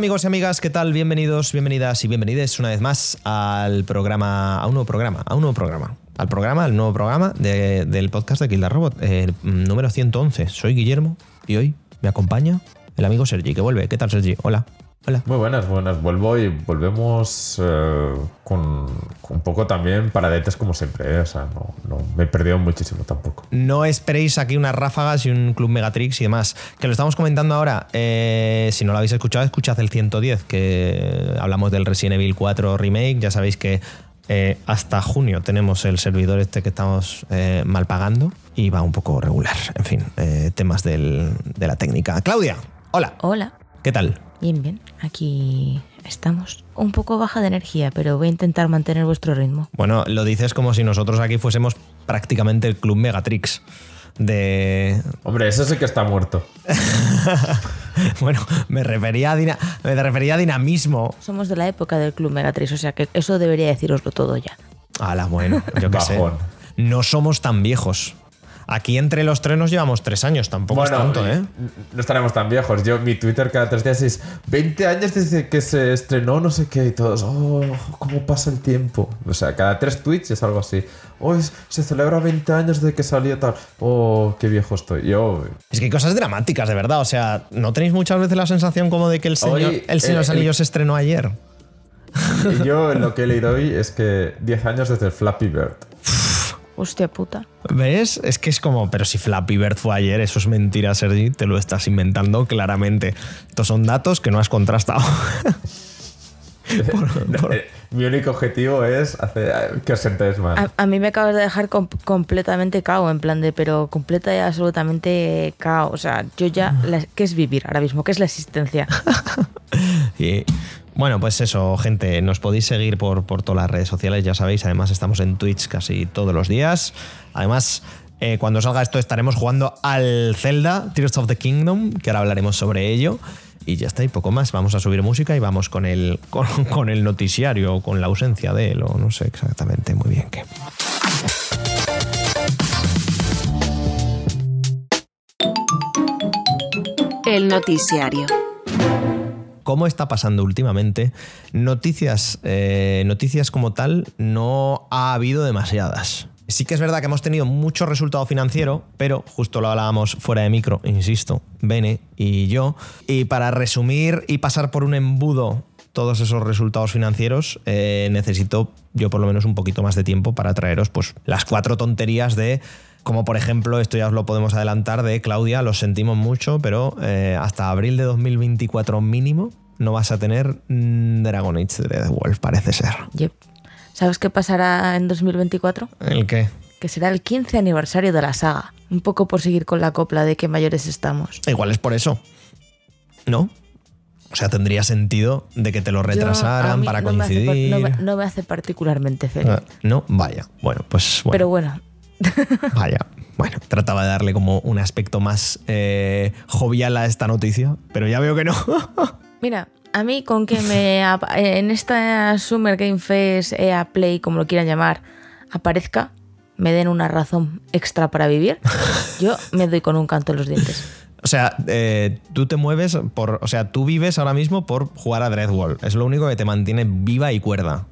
Amigos y amigas, ¿qué tal? Bienvenidos, bienvenidas y bienvenides una vez más al programa, a un nuevo programa, a un nuevo programa, al programa, al nuevo programa de- del podcast de Kill Robot, el número 111. Soy Guillermo y hoy me acompaña el amigo Sergi, que vuelve. ¿Qué tal, Sergi? Hola. Hola. Muy buenas, buenas. Vuelvo y volvemos eh, con, con un poco también paradetes como siempre. ¿eh? O sea, no, no me he perdido muchísimo tampoco. No esperéis aquí unas ráfagas y un Club Megatrix y demás. Que lo estamos comentando ahora. eh, si no lo habéis escuchado, escuchad el 110, que hablamos del Resident Evil 4 Remake. Ya sabéis que eh, hasta junio tenemos el servidor este que estamos eh, mal pagando y va un poco regular. En fin, eh, temas del- de la técnica. Claudia, hola. Hola, ¿Qué tal? Bien, bien. Aquí estamos. Un poco baja de energía, pero voy a intentar mantener vuestro ritmo. Bueno, lo dices como si nosotros aquí fuésemos prácticamente el Club Megatrix. De, Hombre, eso sí que está muerto. Bueno, me refería a, dina- me refería a dinamismo. Somos de la época del Club Megatriz, o sea que eso debería deciroslo todo ya. Ala, bueno, yo qué sé. Bajón. No somos tan viejos. Aquí entre los tres nos llevamos tres años, tampoco es tanto, ¿eh? No estaremos tan viejos. Yo, mi Twitter cada tres días es 20 años desde que se estrenó no sé qué y todos, oh, cómo pasa el tiempo. O sea, cada tres tweets es algo así. Hoy se celebra 20 años desde que salió tal. Oh, qué viejo estoy. Yo, Es que hay cosas dramáticas, de verdad. O sea, ¿no tenéis muchas veces la sensación como de que el Señor, Hoy, el Señor eh, el- se estrenó ayer? yo lo que he leído hoy es que 10 años desde el Flappy Bird. Hostia puta. ¿Ves? Es que es como, pero si Flappy Bird fue ayer, eso es mentira, Sergi, te lo estás inventando claramente. Estos son datos que no has contrastado. Eh, Mi único objetivo es hacer que os sentéis mal. A, a mí me acabas de dejar com- completamente cao, en plan de, pero completa y absolutamente cao. O sea, yo ya, la- ¿qué es vivir ahora mismo? ¿Qué es la existencia? Y bueno, pues eso, gente, nos podéis seguir por, por todas las redes sociales, ya sabéis, además estamos en Twitch casi todos los días. Además, eh, cuando salga esto estaremos jugando al Zelda, Tears of the Kingdom, que ahora hablaremos sobre ello. Y ya está, y poco más. Vamos a subir música y vamos con el, con, con el noticiario, o con la ausencia de él, o no sé exactamente muy bien qué. El noticiario. Cómo está pasando últimamente, noticias, eh, noticias como tal no ha habido demasiadas. Sí que es verdad que hemos tenido mucho resultado financiero, pero justo lo hablábamos fuera de micro, insisto, Bene y yo. Y para resumir y pasar por un embudo todos esos resultados financieros, eh, necesito yo por lo menos un poquito más de tiempo para traeros pues, las cuatro tonterías de como por ejemplo, esto ya os lo podemos adelantar de Claudia, lo sentimos mucho, pero eh, hasta abril de 2024 mínimo no vas a tener mm, Dragon Age de The Wolf, parece ser. Yep. ¿Sabes qué pasará en 2024? ¿El qué? Que será el 15 aniversario de la saga. Un poco por seguir con la copla de que mayores estamos. Igual es por eso. ¿No? O sea, tendría sentido de que te lo retrasaran para no me hace par- coincidir. no, me, no me hace particularmente feliz. No, vaya. Bueno, pues bueno. Pero bueno, Vaya. Bueno, trataba de darle como un aspecto más eh, jovial a esta noticia, pero ya veo que no. mira, a mí con que me ap- en esta Summer Game Fest, EA Play, como lo quieran llamar, aparezca, me den una razón extra para vivir, yo me doy con un canto en los dientes. O sea, eh, tú te mueves por. O sea, tú vives ahora mismo por jugar a Dreadwall. Es lo único que te mantiene viva y cuerda.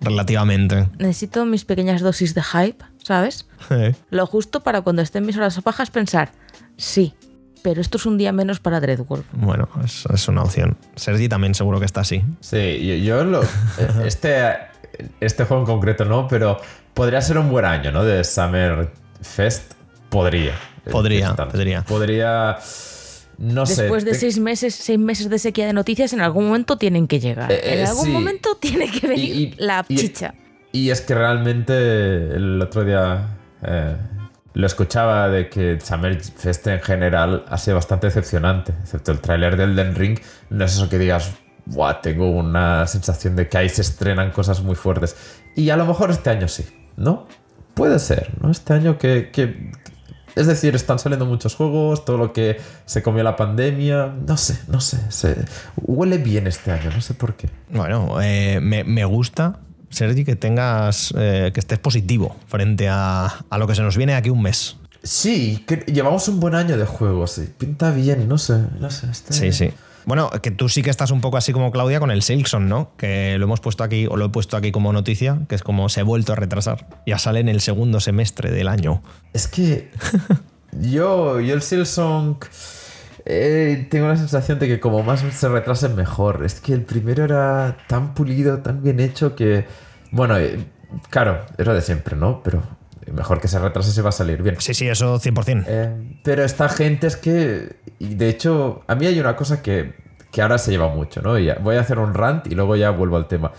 Relativamente. Necesito mis pequeñas dosis de hype, ¿sabes? Eh. Lo justo para cuando estén mis horas bajas pensar, sí, pero esto es un día menos para Dreadwolf. Bueno, es, es una opción. Sergi también seguro que está así. Sí, yo, yo lo, este, este juego en concreto no, pero podría ser un buen año, ¿no? De Summer Fest. Podría. Podría, podría. Podría. No sé. Después de te- seis meses, seis meses de sequía de noticias, en algún momento tienen que llegar. Eh, eh, en algún sí. momento tiene que venir Y- y- la y- chicha. Y es que realmente el otro día eh, lo escuchaba de que Summer Fest en general ha sido bastante decepcionante, excepto el tráiler del Den Ring. No es eso que digas, Buah, tengo una sensación de que ahí se estrenan cosas muy fuertes. Y a lo mejor este año sí, ¿no? Puede ser, ¿no? Este año que... que- es decir, están saliendo muchos juegos, todo lo que se comió la pandemia, no sé, no sé, huele bien este año, no sé por qué. Bueno, eh, me, me gusta, Sergi, que tengas. eh, que estés positivo frente a, a lo que se nos viene aquí un mes. Sí, que llevamos un buen año de juegos. sí. Pinta bien, no sé, no sé. este- Sí, sí. Bueno, que tú sí que estás un poco así como Claudia con el Silkson, ¿no? Que lo hemos puesto aquí, o lo he puesto aquí como noticia, que es como se ha vuelto a retrasar. Ya sale en el segundo semestre del año. Es que yo, yo el Silsong eh, tengo la sensación de que como más se retrase mejor. Es que el primero era tan pulido, tan bien hecho que, bueno, eh, claro, era de siempre, ¿no? Pero mejor que se retrase se va a salir bien. Sí, sí, eso 100%. Eh, pero esta gente es que, y de hecho, a mí hay una cosa que, que ahora se lleva mucho, ¿no? Y voy a hacer un rant y luego ya vuelvo al tema.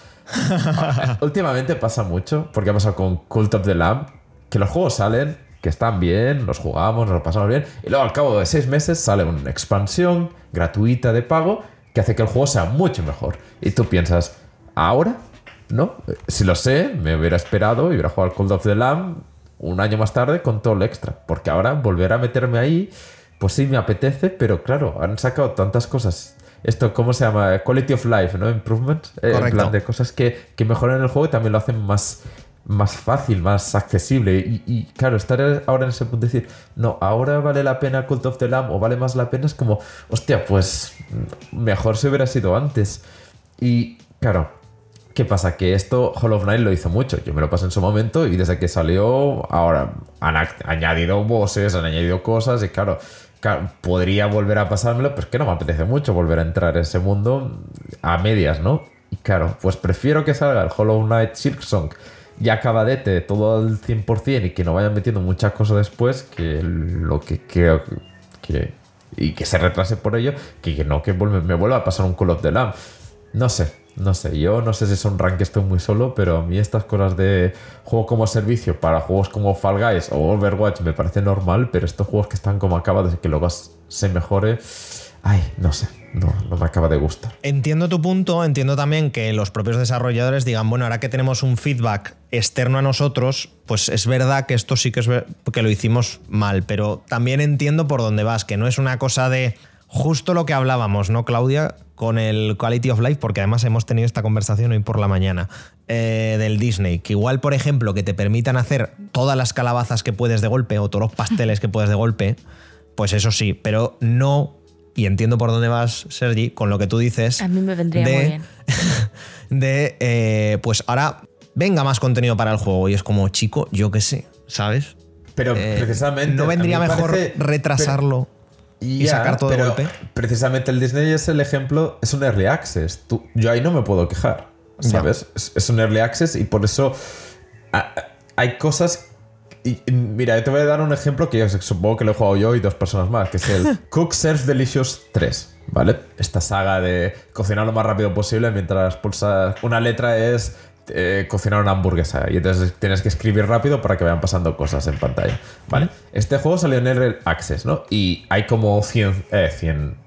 Últimamente pasa mucho, porque ha pasado con Cult of the Lamb, que los juegos salen, que están bien, los jugamos, nos lo pasamos bien, y luego al cabo de seis meses sale una expansión gratuita de pago que hace que el juego sea mucho mejor. Y tú piensas, ¿ahora? ¿No? Si lo sé, me hubiera esperado y hubiera jugado al Cult of the Lamb un año más tarde con todo lo extra. Porque ahora volver a meterme ahí, pues sí me apetece, pero claro, han sacado tantas cosas. Esto, ¿cómo se llama? Quality of Life, ¿no? Improvements. Eh, en plan de cosas que, que mejoran el juego y también lo hacen más, más fácil, más accesible. Y, claro, estar ahora en ese punto de decir, no, ahora vale la pena Cult of the Lamb o vale más la pena, es como, hostia, pues mejor si hubiera sido antes. Y claro, ¿Qué pasa? Que esto Hollow Knight lo hizo mucho. Yo me lo pasé en su momento y desde que salió, ahora han añadido bosses, han añadido cosas y claro, podría volver a pasármelo, pero es que no me apetece mucho volver a entrar en ese mundo a medias, ¿no? Y claro, pues prefiero que salga el Hollow Knight Silksong ya acabadete, todo al 100% y que no vayan metiendo muchas cosas después que lo que creo que... Y que se retrase por ello, que, no que me vuelva a pasar un Call of the Lamb. No sé, no sé, yo no sé si es un rank que estoy muy solo, pero a mí estas cosas de juego como servicio para juegos como Fall Guys o Overwatch me parece normal, pero estos juegos que están como acabados y que luego se mejore, ay, no sé, no, no me acaba de gustar. Entiendo tu punto, entiendo también que los propios desarrolladores digan, bueno, ahora que tenemos un feedback externo a nosotros, pues es verdad que esto sí que es que lo hicimos mal, pero también entiendo por dónde vas, que no es una cosa de justo lo que hablábamos, ¿no, Claudia? Con el Quality of Life, porque además hemos tenido esta conversación hoy por la mañana, eh, del Disney, que igual, por ejemplo, que te permitan hacer todas las calabazas que puedes de golpe o todos los pasteles que puedes de golpe, pues eso sí, pero no, y entiendo por dónde vas, Sergi, con lo que tú dices. A mí me vendría de, muy bien. de, eh, pues ahora venga más contenido para el juego. Y es como, chico, yo qué sé, ¿sabes? Pero Eh, precisamente... ¿No vendría me mejor parece- retrasarlo y sacar todo de golpe? Precisamente el Disney es el ejemplo, es un early access. Tú- yo ahí no me puedo quejar, ¿sabes? Es, es un early access y por eso a- a- hay cosas. Y, y mira, yo te voy a dar un ejemplo que yo supongo que lo he jugado yo y dos personas más, que es el Cook Serve Delicious 3, ¿vale? Esta saga de cocinar lo más rápido posible mientras pulsas. Una letra es eh, cocinar una hamburguesa y entonces tienes que escribir rápido para que vayan pasando cosas en pantalla, ¿vale? Este juego salió en Early Access, ¿no? Y hay como 100, eh, 100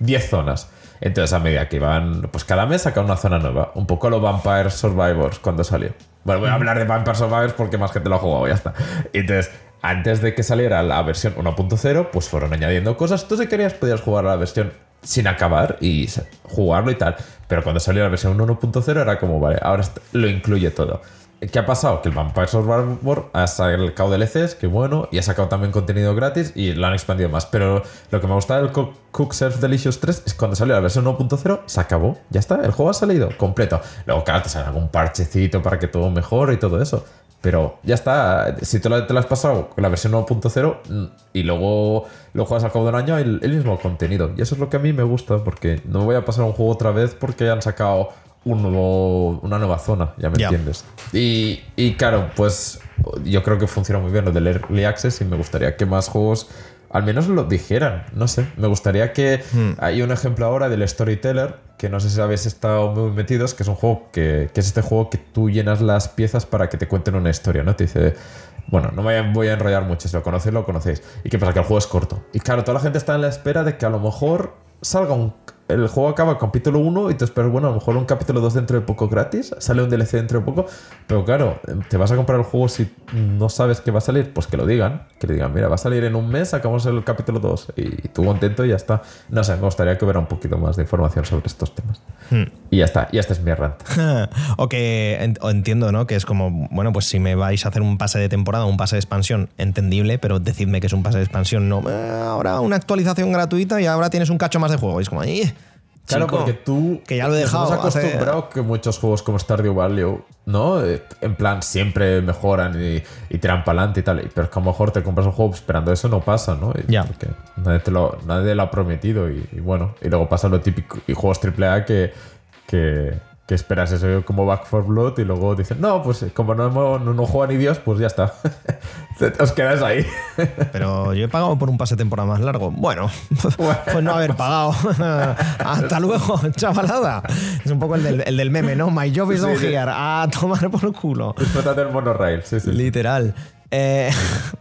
10 zonas. Entonces, a medida que van, pues cada mes saca una zona nueva. Un poco lo Vampire Survivors cuando salió. Bueno, voy a hablar de Vampire Survivors porque más gente lo ha jugado, ya está. Entonces, antes de que saliera la versión 1.0, pues fueron añadiendo cosas. Tú si querías podías jugar a la versión sin acabar y jugarlo y tal. Pero cuando salió la versión 1.0 era como, vale, ahora lo incluye todo. ¿Qué ha pasado? Que el Vampire Survivor ha sacado DLCs, que bueno, y ha sacado también contenido gratis y lo han expandido más. Pero lo que me gusta del Co- Cook Serve Delicious 3 es cuando salió la versión 1.0, se acabó, ya está, el juego ha salido completo. Luego, claro, te sale algún parchecito para que todo mejore y todo eso. Pero ya está, si te lo, te lo has pasado con la versión 1.0 mm, y luego lo juegas al cabo de un año, el, el mismo contenido. Y eso es lo que a mí me gusta, porque no voy a pasar un juego otra vez porque han sacado un nuevo, una nueva zona, ya me entiendes. Y, y claro, pues yo creo que funciona muy bien lo del Early Access y me gustaría que más juegos al menos lo dijeran. No sé, me gustaría que hay un ejemplo ahora del Storyteller, que no sé si habéis estado muy metidos, que es un juego que, que es este juego que tú llenas las piezas para que te cuenten una historia, ¿no? Te dice... Bueno, no me voy a enrollar mucho, si lo conocéis, lo conocéis. ¿Y qué pasa? Que el juego es corto. Y claro, toda la gente está en la espera de que a lo mejor salga un... El juego acaba el capítulo 1 y te esperas, bueno, a lo mejor un capítulo 2 dentro de poco gratis, sale un DLC dentro de poco, pero claro, te vas a comprar el juego si no sabes que va a salir, pues que lo digan, que le digan, mira, va a salir en un mes, sacamos el capítulo 2 y tú contento y ya está. No sé, me gustaría que hubiera un poquito más de información sobre estos temas. Y ya está, y este es mi rant. o que o entiendo, ¿no? Que es como, bueno, pues si me vais a hacer un pase de temporada, un pase de expansión, entendible, pero decidme que es un pase de expansión, no. "Eh, ahora una actualización gratuita y ahora tienes un cacho más de juego. Y es como, "Eh, Claro, porque tú. que ya lo he hace- acostumbrado que muchos juegos como Stardew Valley, ¿no? Eh, En plan, siempre mejoran y, y tiran para adelante y tal. Pero es que a lo mejor te compras un juego esperando eso, no pasa, ¿no? Ya. Porque nadie, te lo, nadie lo ha prometido y, y bueno. Y luego pasa lo típico. Y juegos AAA que. que que esperas eso como Back for Blood y luego dicen, no, pues como no, hemos, no, no juega ni Dios, pues ya está. Os quedas ahí. Pero yo he pagado por un pase de temporada más largo. Bueno, pues no haber pagado. Hasta luego, chavalada. Es un poco el del, el del meme, ¿no? My job is Sí, on sí. here. A tomar por culo. Disfruta del monorail, sí, sí. Literal. Eh,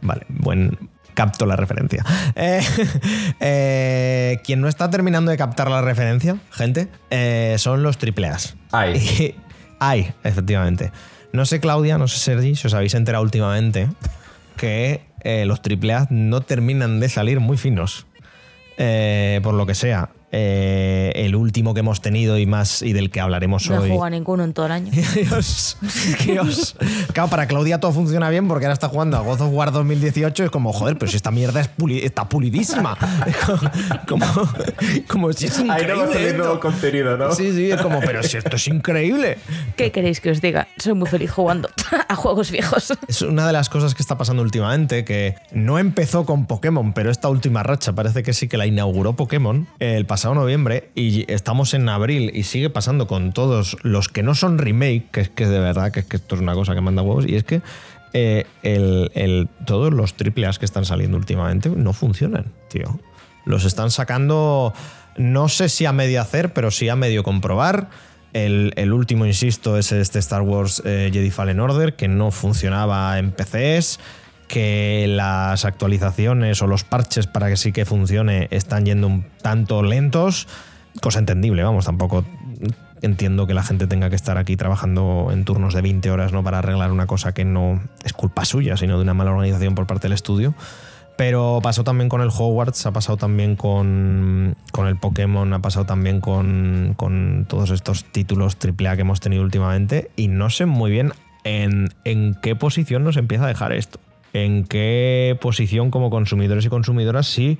vale, buen. Capto la referencia. Eh, eh, quien no está terminando de captar la referencia, gente, eh, son los tripleas. Ay. Y- Ay, efectivamente. No sé, Claudia, no sé, Sergi, si os habéis enterado últimamente que eh, los tripleas no terminan de salir muy finos. Por lo que sea. Eh, el último que hemos tenido y más y del que hablaremos No he hoy. jugado ninguno en todo el año. Dios, Dios. Claro, para Claudia todo funciona bien porque ahora está jugando a God of War 2018. Es como, joder, pero si esta mierda es puli- está pulidísima. Como, como, si es Ahí no va a increíble. salir esto. nuevo contenido, ¿no? Sí, sí, es como, pero si esto es increíble. ¿Qué queréis que os diga? Soy muy feliz jugando a juegos viejos. Es una de las cosas que está pasando últimamente, que no empezó con Pokémon, pero esta última racha parece que sí que la inauguró Pokémon el pasado noviembre y estamos en abril y sigue pasando con todos los que no son remake, que es que de verdad que, es que esto es una cosa que manda huevos, y es que eh, el- el- todos los triple A's que están saliendo últimamente no funcionan, tío. Los están sacando, no sé si a medio hacer, pero sí a medio comprobar. El, el último, insisto, es este Star Wars eh, Jedi Fallen Order, que no funcionaba en PCs, que las actualizaciones o los parches para que sí que funcione están yendo un tanto lentos. Cosa entendible, vamos, tampoco entiendo que la gente tenga que estar aquí trabajando en turnos de 20 horas ¿no? para arreglar una cosa que no es culpa suya, sino de una mala organización por parte del estudio. Pero pasó también con el Hogwarts, ha pasado también con, con el Pokémon, ha pasado también con, con todos estos títulos AAA que hemos tenido últimamente. Y no sé muy bien en, en qué posición nos empieza a dejar esto. En qué posición como consumidores y consumidoras sí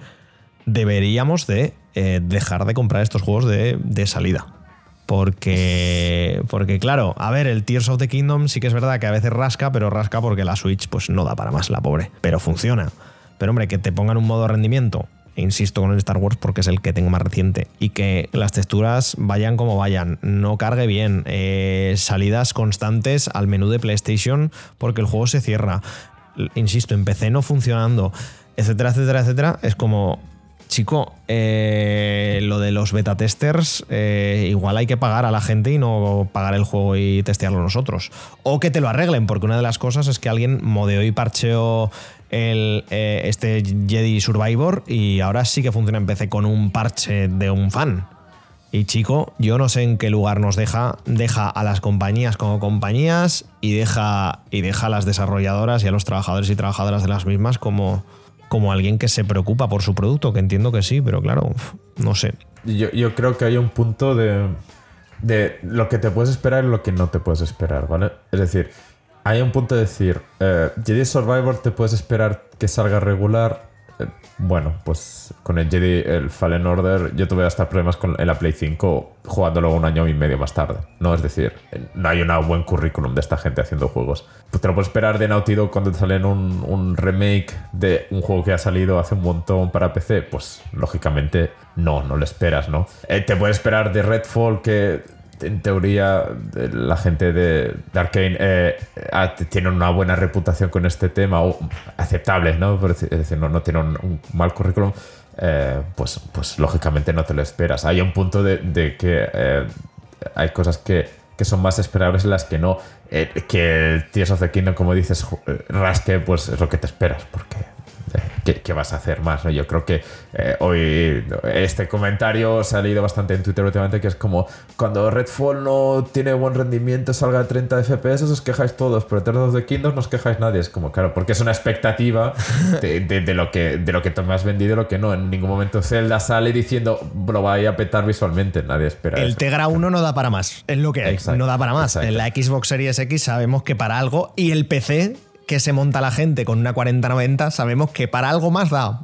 deberíamos de eh, dejar de comprar estos juegos de, salida. Porque, porque, claro, a ver, el Tears of the Kingdom sí que es verdad que a veces rasca, pero rasca porque la Switch pues no da para más, la pobre. Pero funciona. Pero hombre, que te pongan un modo de rendimiento, insisto con el Star Wars porque es el que tengo más reciente, y que las texturas vayan como vayan, no cargue bien, eh, salidas constantes al menú de PlayStation porque el juego se cierra. Insisto, en PC no funcionando, etcétera, etcétera, etcétera, es como, chico, eh, lo de los beta testers, eh, igual hay que pagar a la gente y no pagar el juego y testearlo nosotros. O que te lo arreglen, porque una de las cosas es que alguien modeó y parcheó el, eh, este Jedi Survivor y ahora sí que funciona en con un parche de un fan. Y chico, yo no sé en qué lugar nos deja, deja a las compañías como compañías y deja, y deja a las desarrolladoras y a los trabajadores y trabajadoras de las mismas como, como alguien que se preocupa por su producto, que entiendo que sí, pero claro, no sé. Yo, yo creo que hay un punto de, de lo que te puedes esperar y lo que no te puedes esperar, ¿vale? Es decir, hay un punto de decir, eh, Jedi Survivor te puedes esperar que salga regular. Eh, bueno, pues con el Jedi, el Fallen Order, yo tuve hasta problemas con la Play 5 jugándolo un año y medio más tarde. No, es decir, eh, no hay un buen currículum de esta gente haciendo juegos. Pues te lo puedes esperar de Naughty Dog cuando te salen un, un remake de un juego que ha salido hace un montón para PC. Pues lógicamente no, no lo esperas, ¿no? Eh, te puedes esperar de Redfall que en teoría la gente de, Arkane eh, tiene una buena reputación con este tema, o aceptable, ¿no? Es decir, no, no tiene un, mal currículum, eh, pues, pues lógicamente no te lo esperas. Hay un punto de, que eh, hay cosas que, que son más esperables en las que no. Que el Tears of the Kingdom, como dices, rasque, pues es lo que te esperas, porque ¿qué, qué vas a hacer más? ¿no? Yo creo que eh, hoy este comentario se ha leído bastante en Twitter últimamente, que es como cuando Redfall no tiene buen rendimiento, salga a 30 FPS, os quejáis todos, pero Tears of the Kingdom no os quejáis nadie. Es como, claro, porque es una expectativa de, de- de lo, que, de lo que tú me has vendido y lo que no. En ningún momento Zelda sale diciendo lo va a petar visualmente, nadie espera El eso. Tegra 1 no da para más, es lo que hay, Exacto, no da para más. exacto. En la Xbox Series X sabemos que para algo, y el PC que se monta la gente con una 4090, sabemos que para algo más da.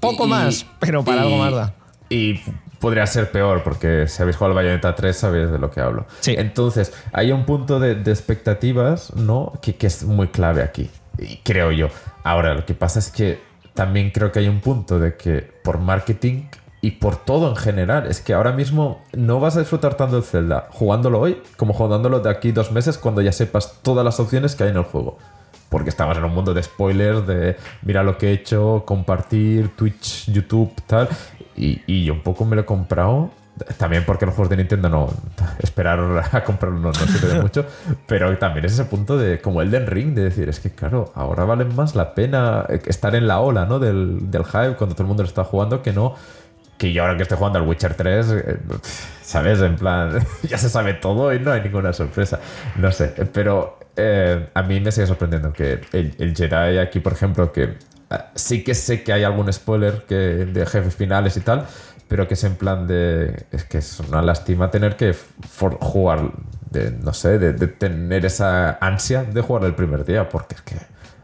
Poco Y- más, pero para y- algo más da. Y podría ser peor, porque si habéis jugado al Bayonetta 3 sabéis de lo que hablo. Sí. Entonces, hay un punto de, de expectativas, ¿no? Que, que es muy clave aquí, y creo yo. Ahora, lo que pasa es que también creo que hay un punto de que por marketing y por todo en general, es que ahora mismo no vas a disfrutar tanto el Zelda jugándolo hoy como jugándolo de aquí dos meses cuando ya sepas todas las opciones que hay en el juego. Porque estamos en un mundo de spoilers, de mira lo que he hecho, compartir, Twitch, YouTube, tal. Y, y yo un poco me lo he comprado. También porque los juegos de Nintendo no. Esperar a comprarlo no, no sirve de mucho. Pero también es ese punto de. Como el Den Ring, de decir, es que claro, ahora vale más la pena estar en la ola, ¿no? Del, del hype cuando todo el mundo lo está jugando que no. Que yo ahora que estoy jugando al Witcher 3, eh, ¿sabes? En plan, ya se sabe todo y no hay ninguna sorpresa. No sé, pero eh, a mí me sigue sorprendiendo que el, el Jedi aquí, por ejemplo, que ah, sí que sé que hay algún spoiler que, de jefes finales y tal, pero que es en plan de. Es que es una lástima tener que jugar, de, no sé, de, tener esa ansia de jugar el primer día, porque es que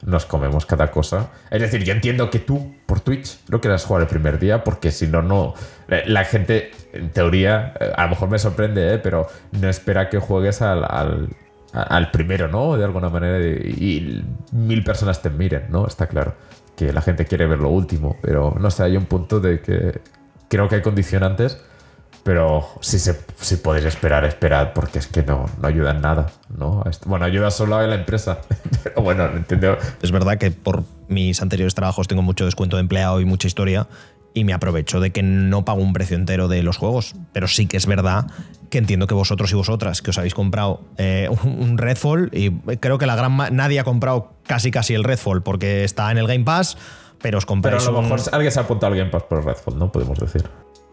nos comemos cada cosa. Es decir, yo entiendo que tú, por Twitch, no quieras jugar el primer día, porque si no, no. La, gente, en teoría, eh, a lo mejor me sorprende, ¿eh? pero no espera que juegues al al primero, ¿no? De alguna manera, y, mil personas te miren, ¿no? Está claro que la gente quiere ver lo último, pero no sé, hay un punto de que creo que hay condicionantes, pero si, se, si podéis esperar, esperad, porque es que no, no ayuda en nada, ¿no? Bueno, ayuda solo a la empresa, pero bueno, entiendo. Es verdad que por mis anteriores trabajos tengo mucho descuento de empleado y mucha historia y me aprovecho de que no pago un precio entero de los juegos, pero sí que es verdad que entiendo que vosotros y vosotras que os habéis comprado eh, un Redfall y creo que la gran nadie ha comprado casi casi el Redfall porque está en el Game Pass, pero os Pero compráis a lo un- mejor alguien se ha apuntado al Game Pass por el Redfall, ¿no? Podemos decir.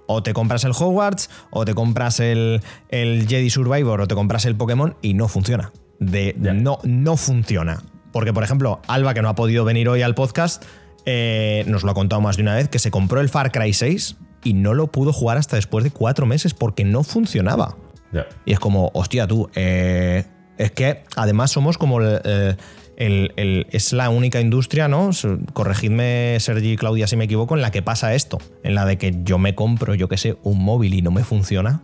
o te compras el Hogwarts, o te compras el, el Jedi Survivor, o te compras el Pokémon y no funciona. De, no, no funciona. Porque, por ejemplo, Alba, que no ha podido venir hoy al podcast, eh, nos lo ha contado más de una vez, que se compró el Far Cry 6 y no lo pudo jugar hasta después de cuatro meses porque no funcionaba. Y es como, hostia, tú, eh, es que además somos como el, eh, el- el- es la única industria, ¿no? Corregidme, Sergi y Claudia, si me equivoco, en la que pasa esto. En la de que yo me compro, yo qué sé, un móvil y no me funciona.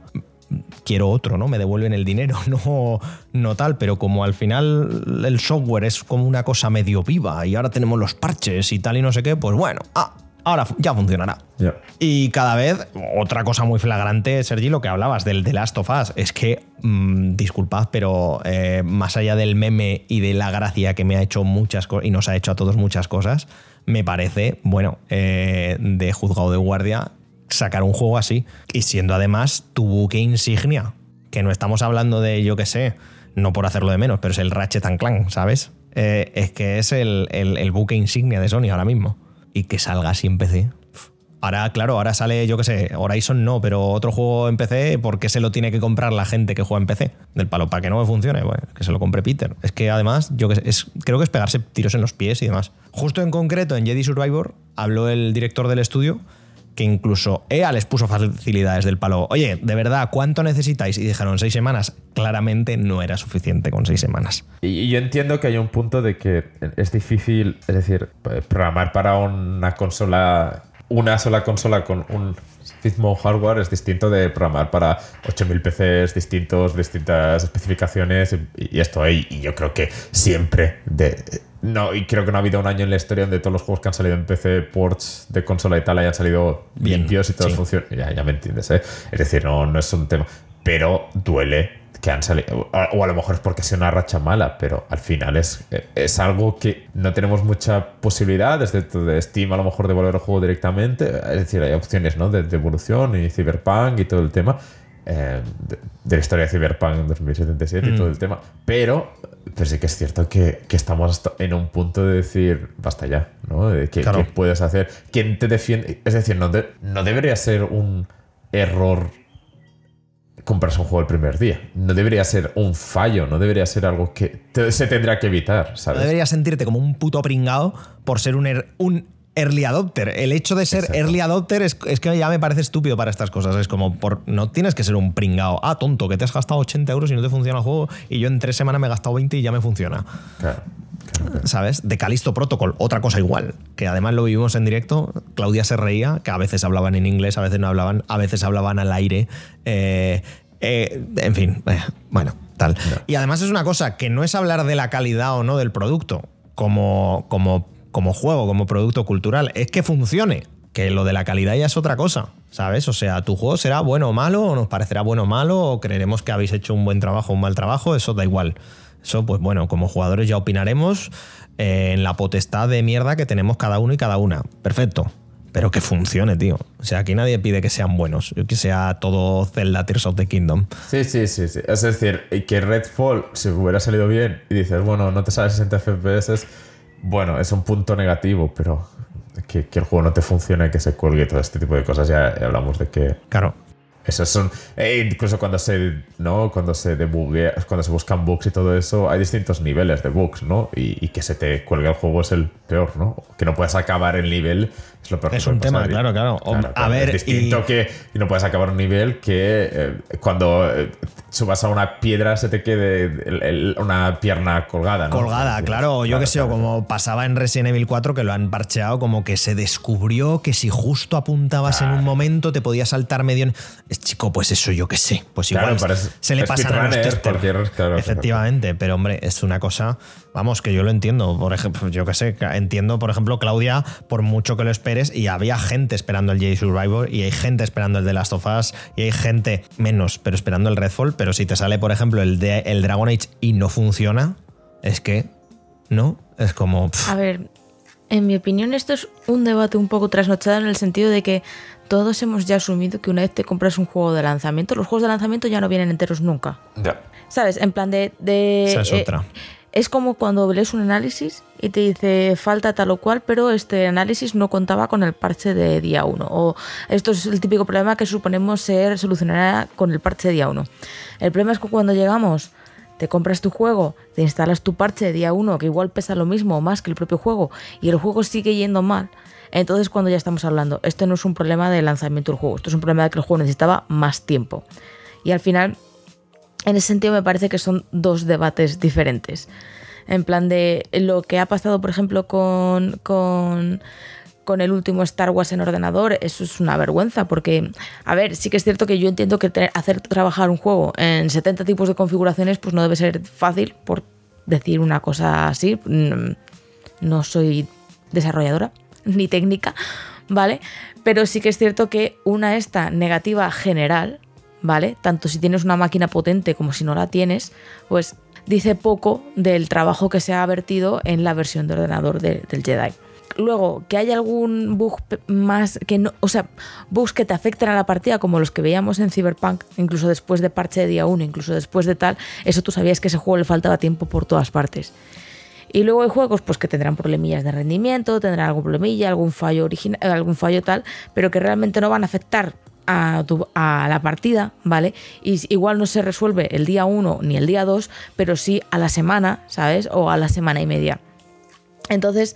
Quiero otro, ¿no? Me devuelven el dinero, no, no tal, pero como al final el software es como una cosa medio viva y ahora tenemos los parches y tal y no sé qué, pues bueno, ah, ahora ya funcionará. Y cada vez, otra cosa muy flagrante, Sergi, lo que hablabas del The Last of Us, es que, mm, disculpad, pero eh, más allá del meme y de la gracia que me ha hecho muchas cosas, y nos ha hecho a todos muchas cosas, me parece, bueno, eh, de juzgado de guardia sacar un juego así. Y siendo además tu buque insignia, que no estamos hablando de, yo qué sé, no por hacerlo de menos, pero es el Ratchet and Clank, ¿sabes? Eh, es que es el, el- el buque insignia de Sony ahora mismo. Y que salga así en PC. Ahora, claro, ahora sale, yo qué sé, Horizon no, pero otro juego en PC, ¿por qué se lo tiene que comprar la gente que juega en PC? Del palo, para que no me funcione, bueno, que se lo compre Peter. Es que además, yo que sé, es, creo que es pegarse tiros en los pies y demás. Justo en concreto, en Jedi Survivor, habló el director del estudio que incluso EA les puso facilidades del palo. Oye, de verdad, ¿cuánto necesitáis? Y dijeron seis semanas. Claramente no era suficiente con seis semanas. Y yo entiendo que hay un punto de que es difícil, es decir, programar para una consola, una sola consola con un mismo hardware es distinto de programar para 8000 PCs distintos, distintas especificaciones y, esto. Y yo creo que siempre de. No, y creo que no ha habido un año en la historia donde todos los juegos que han salido en PC, ports de consola y tal, hayan salido Bien, limpios y todos sí. funcionan. Ya, ya me entiendes, ¿eh? Es decir, no, no es un tema. Pero duele que han salido. O a lo mejor es porque ha sido una racha mala, pero al final es, es algo que no tenemos mucha posibilidad desde de Steam a lo mejor de volver al juego directamente. Es decir, hay opciones ¿no? de, de evolución y Cyberpunk y todo el tema. Eh, de, de la historia de Cyberpunk en 2077 y todo el tema. Pero, pero sí que es cierto que, que estamos en un punto de decir, basta ya, ¿no? ¿Qué, Claro. qué puedes hacer? ¿Quién te defiende? Es decir, no, de- no debería ser un error comprarse un juego el primer día. No debería ser un fallo, no debería ser algo que te- se tendrá que evitar, No ¿sabes? deberías sentirte como un puto pringao por ser un, er- un early adopter. El hecho de ser Exacto. early adopter es, es que ya me parece estúpido para estas cosas. Es como, por, no tienes que ser un pringao. Ah, tonto, que te has gastado 80 euros y no te funciona el juego y yo en tres semanas me he gastado 20 y ya me funciona. Claro. ¿sabes? De Calisto Protocol, otra cosa igual, que además lo vivimos en directo. Claudia se reía, que a veces hablaban en inglés, a veces no hablaban, a veces hablaban al aire. eh, eh, en fin, eh, bueno, tal. Y además es una cosa que no es hablar de la calidad o no del producto como, como, como juego, como producto cultural, es que funcione. Que lo de la calidad ya es otra cosa, ¿sabes? O sea, tu juego será bueno o malo, o nos parecerá bueno o malo, o creeremos que habéis hecho un buen trabajo o un mal trabajo, eso da igual. Eso, pues bueno, como jugadores ya opinaremos eh, en la potestad de mierda que tenemos cada uno y cada una. Perfecto. Pero que funcione, tío. O sea, aquí nadie pide que sean buenos, que sea todo Zelda Tears of the Kingdom. Sí, sí, sí, sí. Es decir, que Redfall, si hubiera salido bien y dices, bueno, no te sale 60 FPS, bueno, es un punto negativo, pero que, que el juego no te funcione, que se cuelgue todo este tipo de cosas, ya, ya hablamos de que Claro. esos son. eh, incluso cuando se. ¿no? Cuando se debuguea, cuando se buscan bugs y todo eso, hay distintos niveles de bugs, ¿no? Y, y que se te cuelgue el juego es el peor, ¿no? Que no puedas acabar el nivel es lo peor que Es un tema, claro, claro. A ver, es distinto y- que y no puedes acabar un nivel que eh, cuando eh, subas a una piedra se te quede el- el- una pierna colgada, ¿no? Colgada, Sí, claro, yo que sé, o claro. como pasaba en Resident Evil 4, que lo han parcheado, como que se descubrió que si justo apuntabas en un momento te podía saltar medio. en- chico, pues eso yo que sé. Pues Claro, igual se le es pasan a los cualquier- claro, Efectivamente, pero hombre, es una cosa. Vamos, que yo lo entiendo. Por ejemplo, yo que sé, entiendo, por ejemplo, Claudia, por mucho que lo esperes, y había gente esperando el Jedi Survivor, y hay gente esperando el The Last of Us, y hay gente menos, pero esperando el Redfall. Pero si te sale, por ejemplo, el, de, el Dragon Age y no funciona, es que. ¿No? Es como. pff, A ver, en mi opinión esto es un debate un poco trasnochado en el sentido de que todos hemos ya asumido que una vez te compras un juego de lanzamiento, los juegos de lanzamiento ya no vienen enteros nunca. Ya. ¿Sabes? En plan de... de Esa es eh, otra. Es como cuando lees un análisis y te dice falta tal o cual, pero este análisis no contaba con el parche de día 1. O esto es el típico problema que suponemos ser solucionará con el parche de día 1. El problema es que cuando llegamos, te compras tu juego, te instalas tu parche de día 1, que igual pesa lo mismo o más que el propio juego, y el juego sigue yendo mal. Entonces cuando ya estamos hablando, esto no es un problema de lanzamiento del juego, esto es un problema de que el juego necesitaba más tiempo. Y al final en ese sentido me parece que son dos debates diferentes. En plan de lo que ha pasado, por ejemplo, con, con, con el último Star Wars en ordenador, eso es una vergüenza, porque, a ver, sí que es cierto que yo entiendo que hacer trabajar un juego en 70 tipos de configuraciones, pues no debe ser fácil, por decir una cosa así. Mm, No soy desarrolladora ni técnica, ¿vale? Pero sí que es cierto que una esta negativa general, ¿vale? Tanto si tienes una máquina potente como si no la tienes, pues dice poco del trabajo que se ha vertido en la versión de ordenador de- del Jedi. Luego, que haya algún bug más que no, o sea, bugs que te afecten a la partida, como los que veíamos en Cyberpunk, incluso después de parche de día 1, incluso después de tal, eso tú sabías que ese juego le faltaba tiempo por todas partes. Y luego hay juegos pues, que tendrán problemillas de rendimiento, tendrán algún problemilla, algún fallo original, algún fallo tal, pero que realmente no van a afectar a, la partida, ¿vale? Y igual no se resuelve el día 1 ni el día 2, pero sí a la semana, ¿sabes? O a la semana y media. Entonces,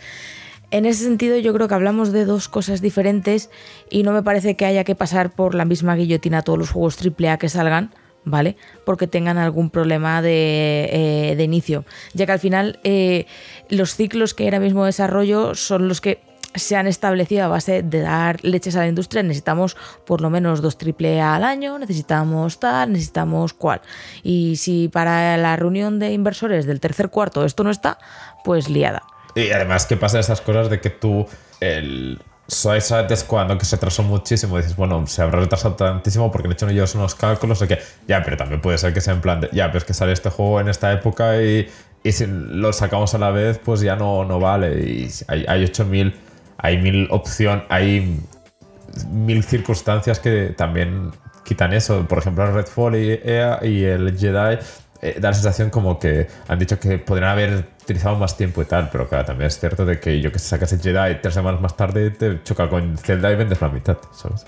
en ese sentido yo creo que hablamos de dos cosas diferentes y no me parece que haya que pasar por la misma guillotina todos los juegos AAA que salgan, ¿vale? Porque tengan algún problema de, eh, de inicio. Ya que al final eh, los ciclos que ahora mismo desarrollo son los que se han establecido a base de dar leches a la industria. Necesitamos por lo menos dos AAA al año, necesitamos tal, necesitamos cual. Y si para la reunión de inversores del tercer cuarto esto no está, pues liada. Y además que pasan esas cosas de que tú, el Squad, ¿no? que se atrasó muchísimo, dices, bueno, se habrá retrasado tantísimo porque han hecho ellos unos cálculos de que, ya, pero también puede ser que sea en plan de, ya, pero es que sale este juego en esta época y, y si lo sacamos a la vez, pues ya no, no vale. Y hay, hay 8000, hay mil opción, hay mil circunstancias que también quitan eso. Por ejemplo, el Redfall y, EA y el Jedi eh, da la sensación como que han dicho que podrían haber utilizado más tiempo y tal, pero claro, también es cierto de que yo que sacas el Jedi tres semanas más tarde te choca con Zelda y vendes la mitad.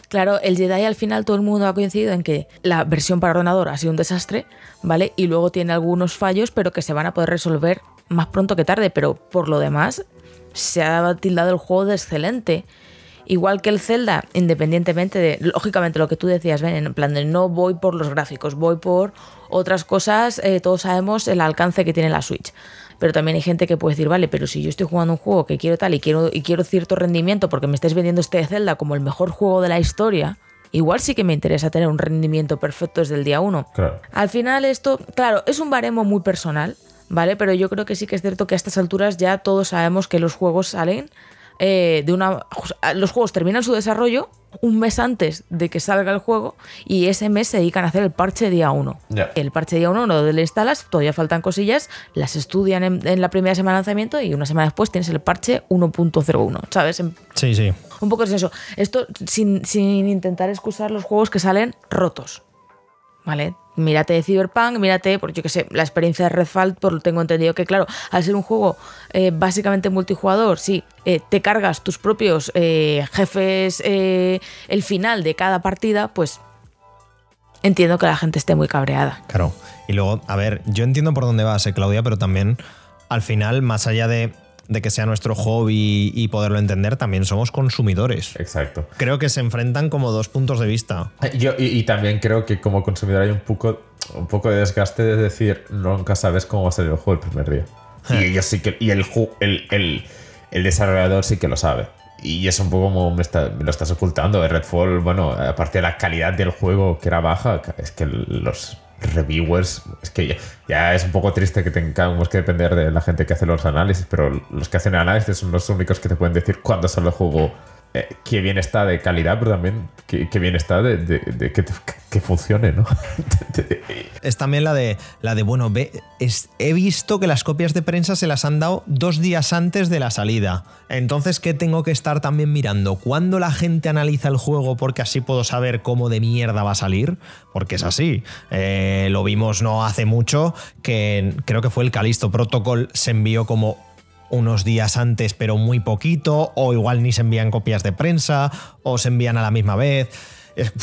Claro, el Jedi al final todo el mundo ha coincidido en que la versión para ordenador ha sido un desastre, ¿vale? Y luego tiene algunos fallos, pero que se van a poder resolver más pronto que tarde. Pero por lo demás, se ha tildado el juego de excelente. Igual que el Zelda, independientemente de, lógicamente, lo que tú decías, Ben, en plan de no voy por los gráficos, voy por otras cosas, eh, todos sabemos el alcance que tiene la Switch. pero también hay gente que puede decir, vale, pero si yo estoy jugando un juego que quiero tal y quiero, y quiero cierto rendimiento porque me estáis vendiendo este Zelda como el mejor juego de la historia, igual sí que me interesa tener un rendimiento perfecto desde el día uno. Claro. Al final esto, claro, es un baremo muy personal, ¿vale? Pero yo creo que sí que es cierto que a estas alturas ya todos sabemos que los juegos salen eh, de una... Los juegos terminan su desarrollo un mes antes de que salga el juego y ese mes se dedican a hacer el parche día 1. Ya. El parche día 1 lo le instalas, todavía faltan cosillas, las estudian en, en la primera semana de lanzamiento y una semana después tienes el parche 1.01, ¿sabes? Sí, sí. un poco es eso. Esto sin, sin intentar excusar los juegos que salen rotos. ¿Vale? Mírate Cyberpunk, mírate, porque yo que sé, la experiencia de Redfall, por lo tengo entendido que, claro, al ser un juego eh, básicamente multijugador, sí, eh, te cargas tus propios eh, jefes, el final de cada partida, pues entiendo que la gente esté muy cabreada. Claro. Y luego, a ver, yo entiendo por dónde vas, Claudia, pero también al final, más allá de, de que sea nuestro hobby y poderlo entender, también somos consumidores. Exacto. Creo que se enfrentan como dos puntos de vista. Yo, y, y también creo que como consumidor hay un poco, un poco de desgaste de decir, nunca sabes cómo va a salir el juego el primer día. Y ellos sí que. Y el, el, el desarrollador sí que lo sabe. Y es un poco como me, está- me lo estás ocultando. Redfall, bueno, aparte de la calidad del juego que era baja, es que los reviewers, es que ya, es un poco triste que tengamos que depender de la gente que hace los análisis, pero los que hacen análisis son los únicos que te pueden decir cuándo sale el juego, eh, qué bien está de calidad, pero también qué, bien está de, que, que funcione, ¿no? Es también la de, la de bueno, ve, he visto que las copias de prensa se las han dado dos días antes de la salida. Entonces, ¿qué tengo que estar también mirando? ¿Cuándo la gente analiza el juego? Porque así puedo saber cómo de mierda va a salir. Porque es así. Eh, lo vimos no hace mucho, que creo que fue el Calisto Protocol, se envió como unos días antes, pero muy poquito, o igual ni se envían copias de prensa, o se envían a la misma vez. Es,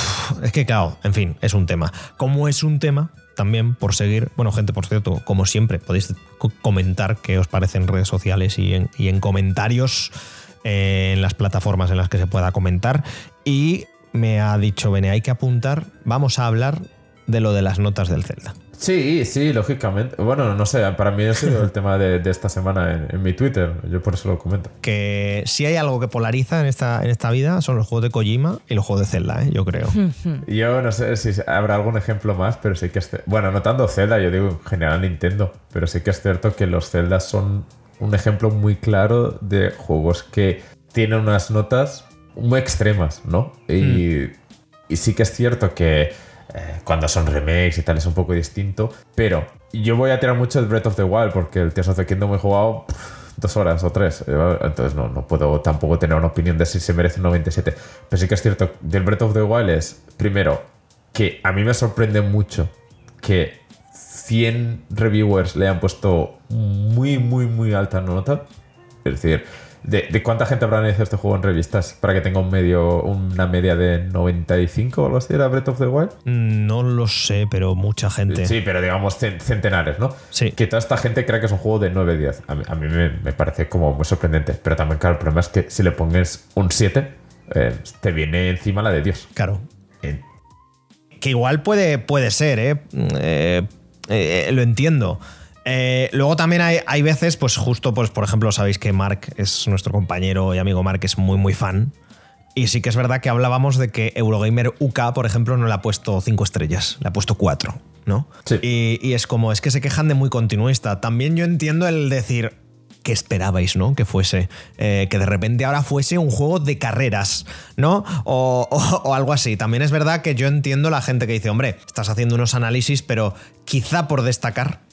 que, claro, en fin, es un tema. Como es un tema, también por seguir, bueno, gente, por cierto, como siempre, podéis co- comentar qué os parece en redes sociales y en, y en comentarios eh, en las plataformas en las que se pueda comentar. Y me ha dicho, Bene, hay que apuntar, vamos a hablar de lo de las notas del Zelda. Sí, sí, lógicamente. Bueno, no sé, para mí ha sido el tema de, de esta semana en, en mi Twitter. Yo por eso lo comento. que si hay algo que polariza en esta, en esta vida son los juegos de Kojima y los juegos de Zelda, ¿eh? yo creo. Yo no sé si habrá algún ejemplo más, pero sí que es. Bueno, no tanto Zelda, yo digo en general Nintendo, pero sí que es cierto que los Zelda son un ejemplo muy claro de juegos que tienen unas notas muy extremas, ¿no? Y, y sí que es cierto que eh, cuando son remakes y tal es un poco distinto, pero yo voy a tirar mucho el Breath of the Wild porque el Tears of the Kingdom he jugado dos horas o tres, eh, entonces no, no puedo tampoco tener una opinión de si se merece un 97. Pero sí que es cierto, del Breath of the Wild es, primero, que a mí me sorprende mucho que 100 reviewers le han puesto muy, muy, muy alta nota. Es decir, ¿de, de cuánta gente habrá analizado este juego en revistas para que tenga un medio, una media de 95 o algo así? ¿Era Breath of the Wild? No lo sé, pero mucha gente. Sí, pero digamos cen- centenares, ¿no? Sí. Que toda esta gente crea que es un juego de 9-10. A mí, a mí me, me parece como muy sorprendente. Pero también, claro, el problema es que si le pones un 7, eh, te viene encima la de Dios. Claro. Eh, Que igual puede, puede ser, ¿eh? Eh, eh, lo entiendo. Eh, luego también hay, hay veces, pues justo, pues por ejemplo, sabéis que Mark es nuestro compañero y amigo Mark, es muy, muy fan. Y sí que es verdad que hablábamos de que Eurogamer UK, por ejemplo, no le ha puesto 5 estrellas, le ha puesto 4, ¿no? Sí. Y, y es como, es que se quejan de muy continuista. También yo entiendo el decir, ¿qué esperabais, no? Que fuese, eh, que de repente ahora fuese un juego de carreras, ¿no? O, o- o algo así. También es verdad que yo entiendo la gente que dice, hombre, estás haciendo unos análisis, pero quizá por destacar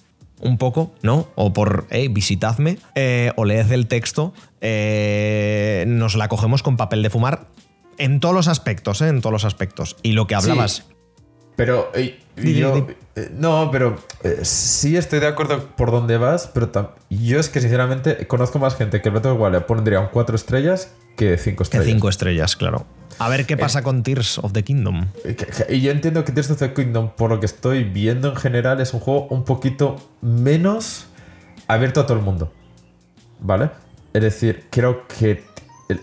un poco, ¿no? O por, hey, visitadme, eh, o leed el texto, eh, nos la cogemos con papel de fumar en todos los aspectos, ¿eh? En todos los aspectos. Y lo que hablabas... Sí, pero eh, yo- eh, no, pero sí estoy de acuerdo por dónde vas, pero yo es que sinceramente conozco más gente que el Breath of the Wild le pondría un 4 estrellas que 5 Que estrellas. cinco estrellas, claro. A ver qué pasa con Tears of the Kingdom. Eh, Y yo entiendo que Tears of the Kingdom, por lo que estoy viendo en general, es un juego un poquito menos abierto a todo el mundo. ¿Vale? Es decir, creo que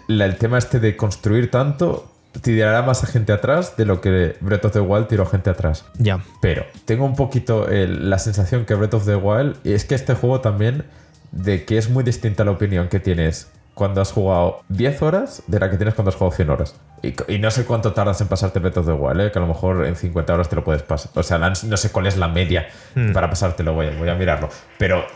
el, tema este de construir tanto tirará más a gente atrás de lo que Breath of the Wild tiró gente atrás. Ya. Pero tengo un poquito el- la sensación que Breath of the Wild, y es que este juego también de que es muy distinta la opinión que tienes cuando has jugado 10 horas de la que tienes cuando has jugado 100 horas. Y, y no sé cuánto tardas en pasarte Breath of the Wild, ¿eh? que a lo mejor en 50 horas te lo puedes pasar. O sea, no sé cuál es la media para pasártelo, voy a, voy a mirarlo. Pero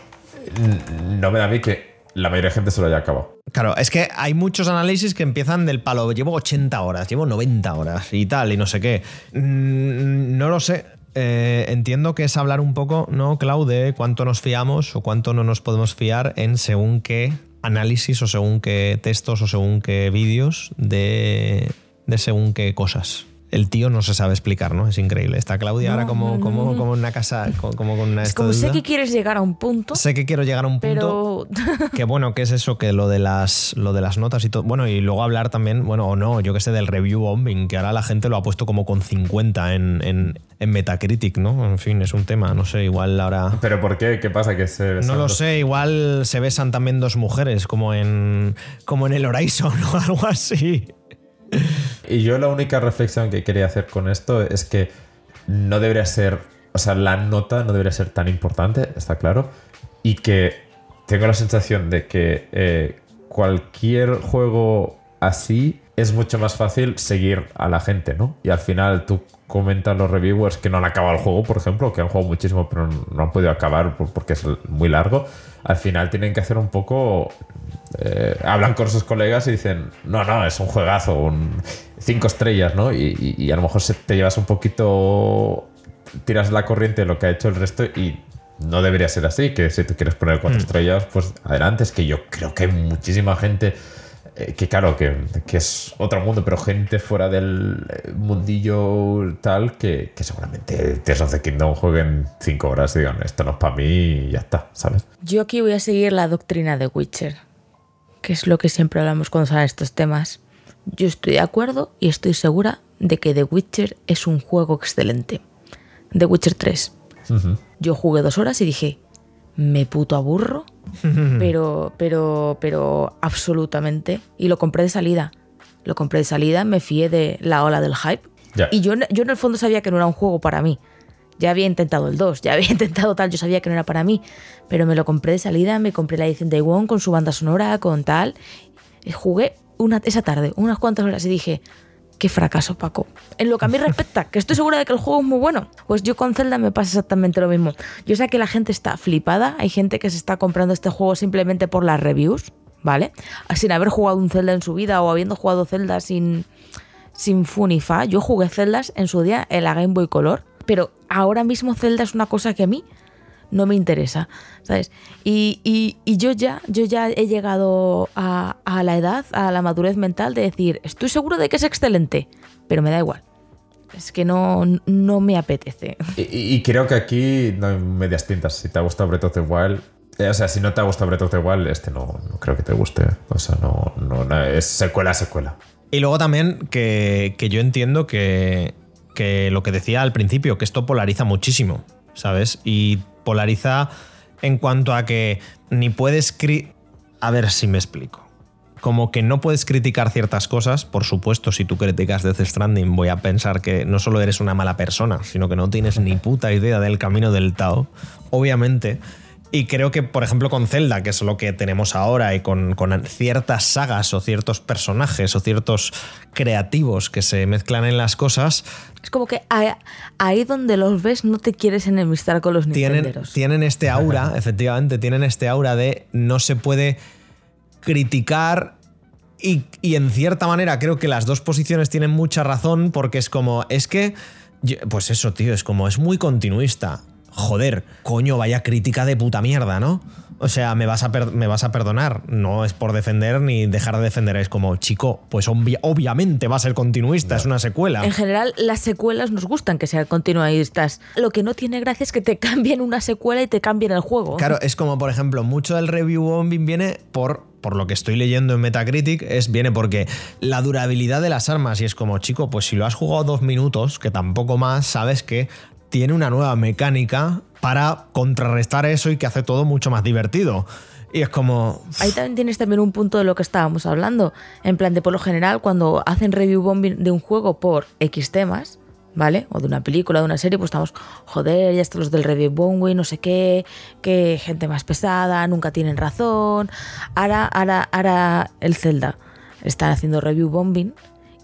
no me da a mí que la mayoría de gente se lo haya acabado. Claro, es que hay muchos análisis que empiezan del palo, llevo 80 horas, llevo 90 horas y tal, y no sé qué. No lo sé. Eh, entiendo que es hablar un poco, ¿no, Clau, de cuánto nos fiamos o cuánto no nos podemos fiar en según qué análisis o según qué textos o según qué vídeos de, de según qué cosas. El tío no se sabe explicar, ¿no? Es increíble. Está Claudia ahora como, como, como en una casa, co- como con una Es como sé que quieres llegar a un punto, Sé que quiero llegar a un punto pero que bueno, que es eso, que lo de las lo de las notas y todo. Bueno, y luego hablar también, bueno, o no, yo que sé, del review bombing, que ahora la gente lo ha puesto como con 50 en, en, en Metacritic, ¿no? En fin, es un tema, no sé, igual ahora. ¿Pero por qué? ¿Qué pasa? Que se No lo sé, igual se besan también dos mujeres, como en. como en el Horizon o algo así. Y yo la única reflexión que quería hacer con esto es que no debería ser, o sea, la nota no debería ser tan importante, está claro, y que tengo la sensación de que eh, cualquier juego así es mucho más fácil seguir a la gente, ¿no? Y al final tú comentas los reviewers que no han acabado el juego, por ejemplo, que han jugado muchísimo pero no han podido acabar por- porque es muy largo. Al final tienen que hacer un poco eh, hablan con sus colegas y dicen, no, no, es un juegazo, un cinco estrellas, ¿no? Y, y- y a lo mejor se- te llevas un poquito, tiras la corriente de lo que ha hecho el resto y no debería ser así, que si tú quieres poner cuatro estrellas, pues adelante, es que yo creo que hay muchísima gente eh, que claro, que, que es otro mundo, pero gente fuera del eh, mundillo tal que, que seguramente Tears of the Kingdom jueguen cinco horas y digan, esto no es para mí y ya está, ¿sabes? yo aquí voy a seguir la doctrina de Witcher, que es lo que siempre hablamos cuando salen estos temas. Yo estoy de acuerdo y estoy segura de que The Witcher es un juego excelente. The Witcher 3. Ujú. Yo jugué dos horas y dije, me puto aburro, pero, pero, pero absolutamente. Y lo compré de salida. Lo compré de salida, me fié de la ola del hype. Y yo, en- yo en el fondo sabía que no era un juego para mí. Ya había intentado el 2, ya había intentado tal, yo sabía que no era para mí. Pero me lo compré de salida, me compré la edición de One con su banda sonora, con tal. Y Jugué una, esa tarde, unas cuantas horas y dije, qué fracaso, Paco. En lo que a mí respecta, que estoy segura de que el juego es muy bueno. Pues yo con Zelda me pasa exactamente lo mismo. Yo sé que la gente está flipada, hay gente que se está comprando este juego simplemente por las reviews, ¿vale? Sin haber jugado un Zelda en su vida o habiendo jugado Zelda sin, sin fun y fa. Yo jugué Zeldas en su día en la Game Boy Color, pero ahora mismo Zelda es una cosa que a mí no me interesa, ¿sabes? Y, y- y yo ya, yo ya he llegado a, a la edad, a la madurez mental de decir, estoy seguro de que es excelente, pero me da igual. Es que no, no me apetece. Y, creo que aquí no hay medias tintas. Si te ha gustado Breath of the Wild, eh, o sea, si no te ha gustado Breath of the Wild, este no, no creo que te guste. O sea, no, no, no, es secuela, secuela. Y luego también que, que yo entiendo que, que lo que decía al principio, que esto polariza muchísimo, ¿sabes? Y polariza en cuanto a que ni puedes... A ver si me explico. Como que no puedes criticar ciertas cosas, por supuesto, si tú criticas Death Stranding voy a pensar que no solo eres una mala persona, sino que no tienes ni puta idea del camino del Tao, obviamente. Y creo que, por ejemplo, con Zelda, que es lo que tenemos ahora, y con, con ciertas sagas o ciertos personajes o ciertos creativos que se mezclan en las cosas, Es como que ahí, donde los ves no te quieres enemistar con los tienen, nintenderos. tienen este aura, efectivamente, tienen este aura de no se puede criticar y, y en cierta manera creo que las dos posiciones tienen mucha razón porque es como, es que, pues eso, tío, es como, es muy continuista. Joder, coño, vaya crítica de puta mierda, ¿no? O sea, me vas a, per- me vas a perdonar. No es por defender ni dejar de defender. Es como, chico, pues obvia- obviamente va a ser continuista, es una secuela. En general, las secuelas nos gustan que sean continuistas. Lo que no tiene gracia es que te cambien una secuela y te cambien el juego. Claro, es como, por ejemplo, mucho del review bombing viene por, por lo que estoy leyendo en Metacritic, es, viene porque la durabilidad de las armas, y es como, chico, pues si lo has jugado dos minutos, que tampoco más, sabes que tiene una nueva mecánica para contrarrestar eso y que hace todo mucho más divertido. Y es como. Ahí también tienes también un punto de lo que estábamos hablando. En plan de, por lo general, cuando hacen review bombing de un juego por X temas, ¿vale? O de una película, de una serie, pues estamos, joder, ya están los del review bombing, no sé qué, qué gente más pesada, nunca tienen razón. Ahora, ahora, ahora el Zelda están haciendo review bombing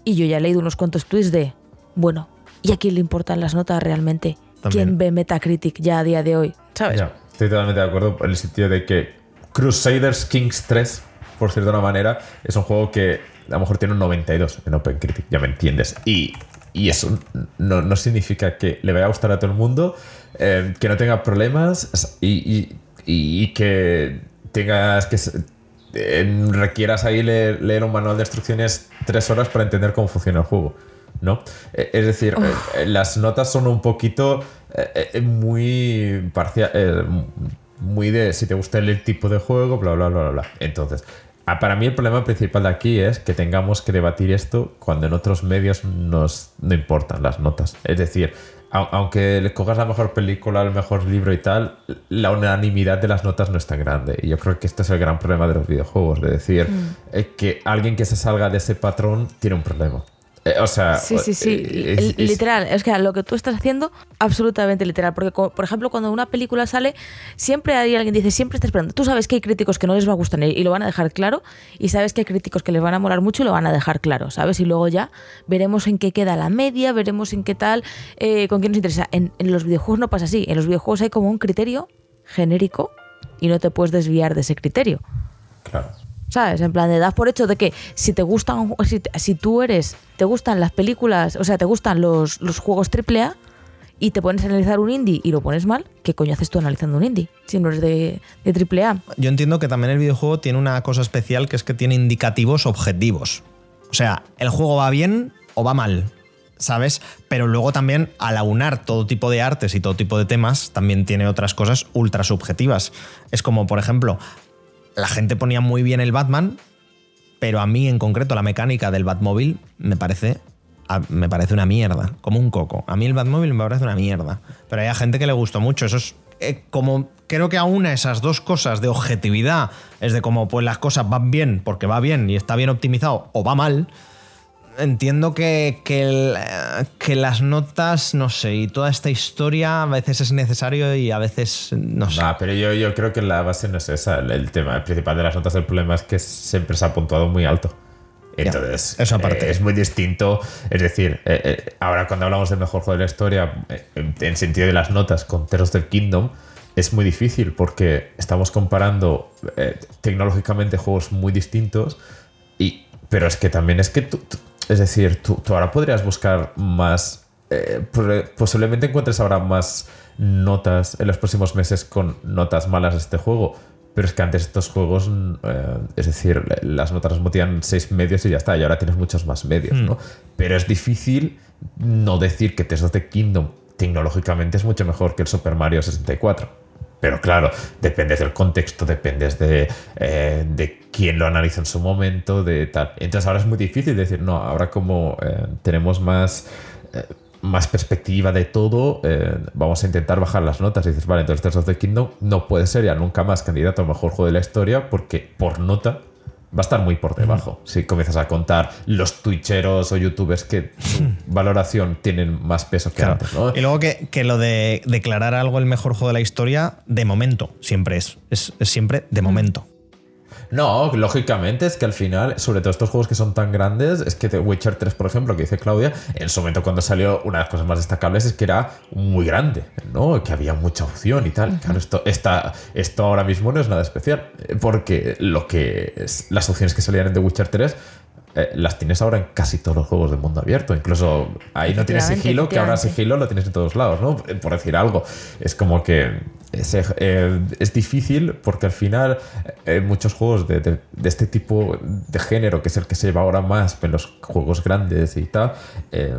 y yo ya he leído unos cuantos tweets de, bueno, ¿y a quién le importan las notas realmente? También. ¿Quién ve Metacritic ya a día de hoy? ¿Sabes? Ya, estoy totalmente de acuerdo en el sentido de que Crusaders Kings 3, por decirlo de una manera, es un juego que a lo mejor tiene un 92 en OpenCritic, ya me entiendes. Y, y eso no, no significa que le vaya a gustar a todo el mundo, eh, que no tenga problemas y, y- y que tengas que... eh, requieras ahí leer, leer un manual de instrucciones tres horas para entender cómo funciona el juego. ¿No? Eh, Es decir, eh, eh, las notas son un poquito muy parcial, muy de si te gusta el tipo de juego, bla, bla, bla, bla, bla. Entonces, para mí el problema principal de aquí es que tengamos que debatir esto cuando en otros medios nos, no importan las notas. Es decir, au- aunque le cojas la mejor película, el mejor libro y tal, la unanimidad de las notas no es tan grande. Y yo creo que este es el gran problema de los videojuegos, de decir eh, que alguien que se salga de ese patrón tiene un problema. Eh, o sea, Sí, sí, sí. eh, es- literal. Es que lo que tú estás haciendo, absolutamente literal. Porque, por ejemplo, cuando una película sale, siempre hay alguien que dice, siempre está esperando. Tú sabes que hay críticos que no les va a gustar y lo van a dejar claro. Y sabes que hay críticos que les van a molar mucho y lo van a dejar claro, ¿sabes? Y luego ya veremos en qué queda la media, veremos en qué tal, eh, con quién nos interesa. En, en los videojuegos no pasa así. En los videojuegos hay como un criterio genérico y no te puedes desviar de ese criterio. Claro. ¿Sabes? En plan, de das por hecho de que si te gustan, si, si tú eres, te gustan las películas, o sea, te gustan los, los juegos AAA y te pones a analizar un indie y lo pones mal, ¿qué coño haces tú analizando un indie? Si no eres de, de AAA. Yo entiendo que también el videojuego tiene una cosa especial que es que tiene indicativos objetivos. O sea, el juego va bien o va mal, ¿sabes? Pero luego también al aunar todo tipo de artes y todo tipo de temas, también tiene otras cosas ultra subjetivas. Es como, por ejemplo, la gente ponía muy bien el Batman, pero a mí en concreto la mecánica del Batmóvil me parece me parece una mierda, como un coco. A mí el Batmóvil me parece una mierda, pero hay gente que le gustó mucho. Eso es eh, como creo que aúna esas dos cosas de objetividad, es de como pues las cosas van bien porque va bien y está bien optimizado o va mal. Entiendo que, que, el, eh, que las notas, no sé, y toda esta historia a veces es necesario y a veces no sé. Nah, pero yo, yo creo que la base no es esa. El, el tema principal de las notas, el problema es que siempre se ha puntuado muy alto. Entonces, eso aparte. eh, es muy distinto. Es decir, eh, eh, ahora cuando hablamos del mejor juego de la historia, en, en sentido de las notas con Tears of the Kingdom, es muy difícil porque estamos comparando tecnológicamente juegos muy distintos. Y, pero es que también es que tú, tú- es decir, tú, tú ahora podrías buscar más. eh, posiblemente encuentres ahora más notas en los próximos meses con notas malas de este juego. Pero es que antes estos juegos, eh, es decir, las notas motían seis medios y ya está, y ahora tienes muchos más medios, ¿no? Pero es difícil no decir que Tears of the Kingdom tecnológicamente es mucho mejor que el Super Mario 64. Pero claro, dependes del contexto, dependes de, eh, de quién lo analiza en su momento, de tal. Entonces ahora es muy difícil decir, no, ahora como eh, tenemos más, eh, más perspectiva de todo, vamos a intentar bajar las notas. Y dices, vale, entonces Tears of the Kingdom no puede ser ya nunca más candidato al mejor juego de la historia porque por nota va a estar muy por debajo. Si comienzas a contar los twitcheros o youtubers que su valoración tienen más peso que Claro. antes, ¿no? Y luego que, que lo de declarar algo el mejor juego de la historia, de momento, siempre es. Es, es siempre de momento. No, lógicamente es que al final, sobre todo estos juegos que son tan grandes, es que The Witcher 3, por ejemplo, que dice Claudia, en su momento cuando salió, una de las cosas más destacables es que era muy grande, ¿no? Que había mucha opción y tal. Claro, esto, esta- esto ahora mismo no es nada especial, porque lo que es- las opciones que salían en The Witcher 3 eh, las tienes ahora en casi todos los juegos de mundo abierto. Incluso ahí no tienes sigilo, que ahora sigilo lo tienes en todos lados, ¿no? Por decir algo. Es como que ese, eh, es difícil porque al final eh, muchos juegos de, de- de este tipo de género, que es el que se lleva ahora más en los juegos grandes y tal, eh, eh,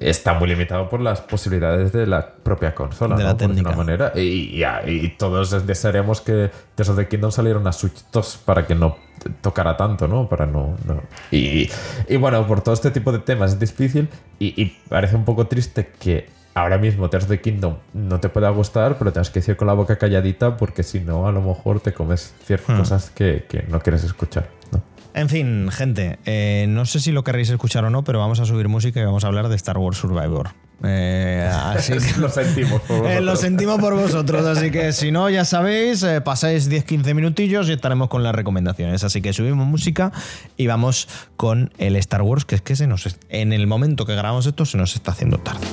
está muy limitado por las posibilidades de la propia consola, De ¿no? la de técnica. una manera. Y, y- y todos desearíamos que Tears of the Kingdom saliera una Switch 2 para que no tocara tanto, ¿no? Para no. no. Y, y bueno, por todo este tipo de temas es difícil y, y parece un poco triste que ahora mismo Tears of the Kingdom no te pueda gustar, pero tienes que decir con la boca calladita porque si no, a lo mejor te comes ciertas Hmm. cosas que, que no quieres escuchar, ¿no? En fin, gente, eh, no sé si lo querréis escuchar o no, pero vamos a subir música y vamos a hablar de Star Wars Survivor. Eh, así que- lo sentimos por Eh, vosotros. lo sentimos por vosotros, así que si no, ya sabéis, pasáis 10-15 minutillos y estaremos con las recomendaciones. Así que subimos música y vamos con el Star Wars, que es que se nos en el momento que grabamos esto se nos está haciendo tarde.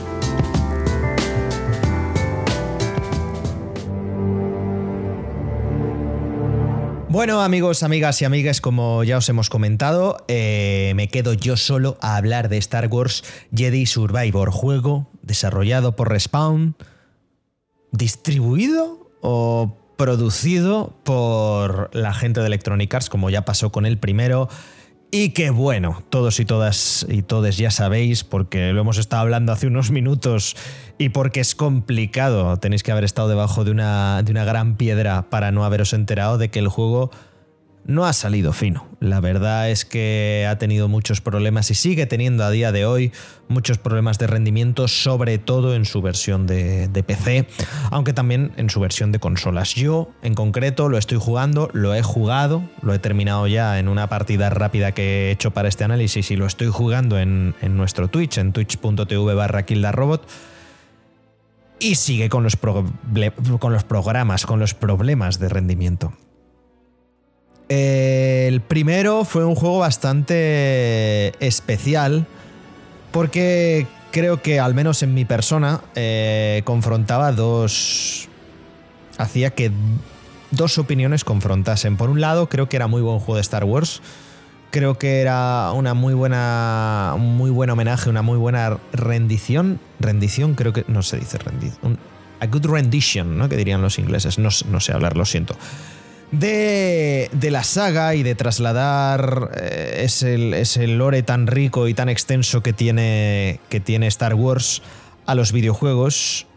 Bueno, amigos, amigas y amigas, como ya os hemos comentado, eh, me quedo yo solo a hablar de Star Wars Jedi Survivor, juego desarrollado por Respawn, distribuido o producido por la gente de Electronic Arts, como ya pasó con el primero. Y que bueno, todos y todas y todes ya sabéis, porque lo hemos estado hablando hace unos minutos y porque es complicado, tenéis que haber estado debajo de una, de una gran piedra para no haberos enterado de que el juego no ha salido fino. La verdad es que ha tenido muchos problemas y sigue teniendo a día de hoy muchos problemas de rendimiento, sobre todo en su versión de, PC, aunque también en su versión de consolas. Yo, en concreto, lo estoy jugando, lo he jugado, lo he terminado ya en una partida rápida que he hecho para este análisis y lo estoy jugando en, nuestro Twitch, en twitch.tv barra Robot. Y sigue con los, con los programas, con los problemas de rendimiento. El primero fue un juego bastante especial porque creo que al menos en mi persona eh, confrontaba dos... hacía que dos opiniones confrontasen. Por un lado, creo que era muy buen juego de Star Wars. Creo que era una muy buena, un muy buen homenaje, una muy buena rendición. Rendición, creo que no se dice rendición. A good rendition, ¿no? Que dirían los ingleses. No, no sé hablar, lo siento de, de, la saga y de trasladar eh, ese, lore tan rico y tan extenso que tiene, que tiene Star Wars a los videojuegos.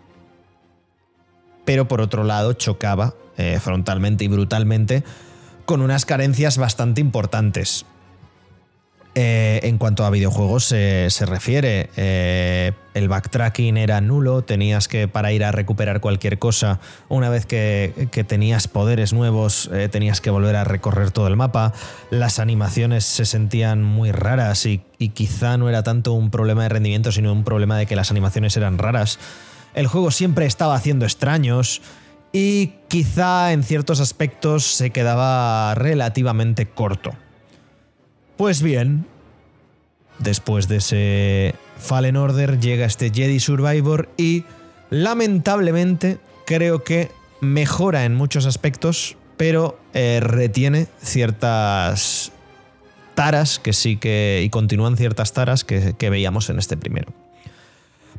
Pero por otro lado chocaba eh, frontalmente y brutalmente con unas carencias bastante importantes. Eh, en cuanto a videojuegos se, se refiere, eh, el backtracking era nulo, tenías que para ir a recuperar cualquier cosa, una vez que, tenías poderes nuevos, eh, tenías que volver a recorrer todo el mapa, las animaciones se sentían muy raras y quizá no era tanto un problema de rendimiento, sino un problema de que las animaciones eran raras. El juego siempre estaba haciendo extraños y quizá en ciertos aspectos se quedaba relativamente corto. Pues bien, después de ese Fallen Order llega este Jedi Survivor y lamentablemente creo que mejora en muchos aspectos, pero eh, retiene ciertas taras que sí que... y continúan ciertas taras que, que veíamos en este primero.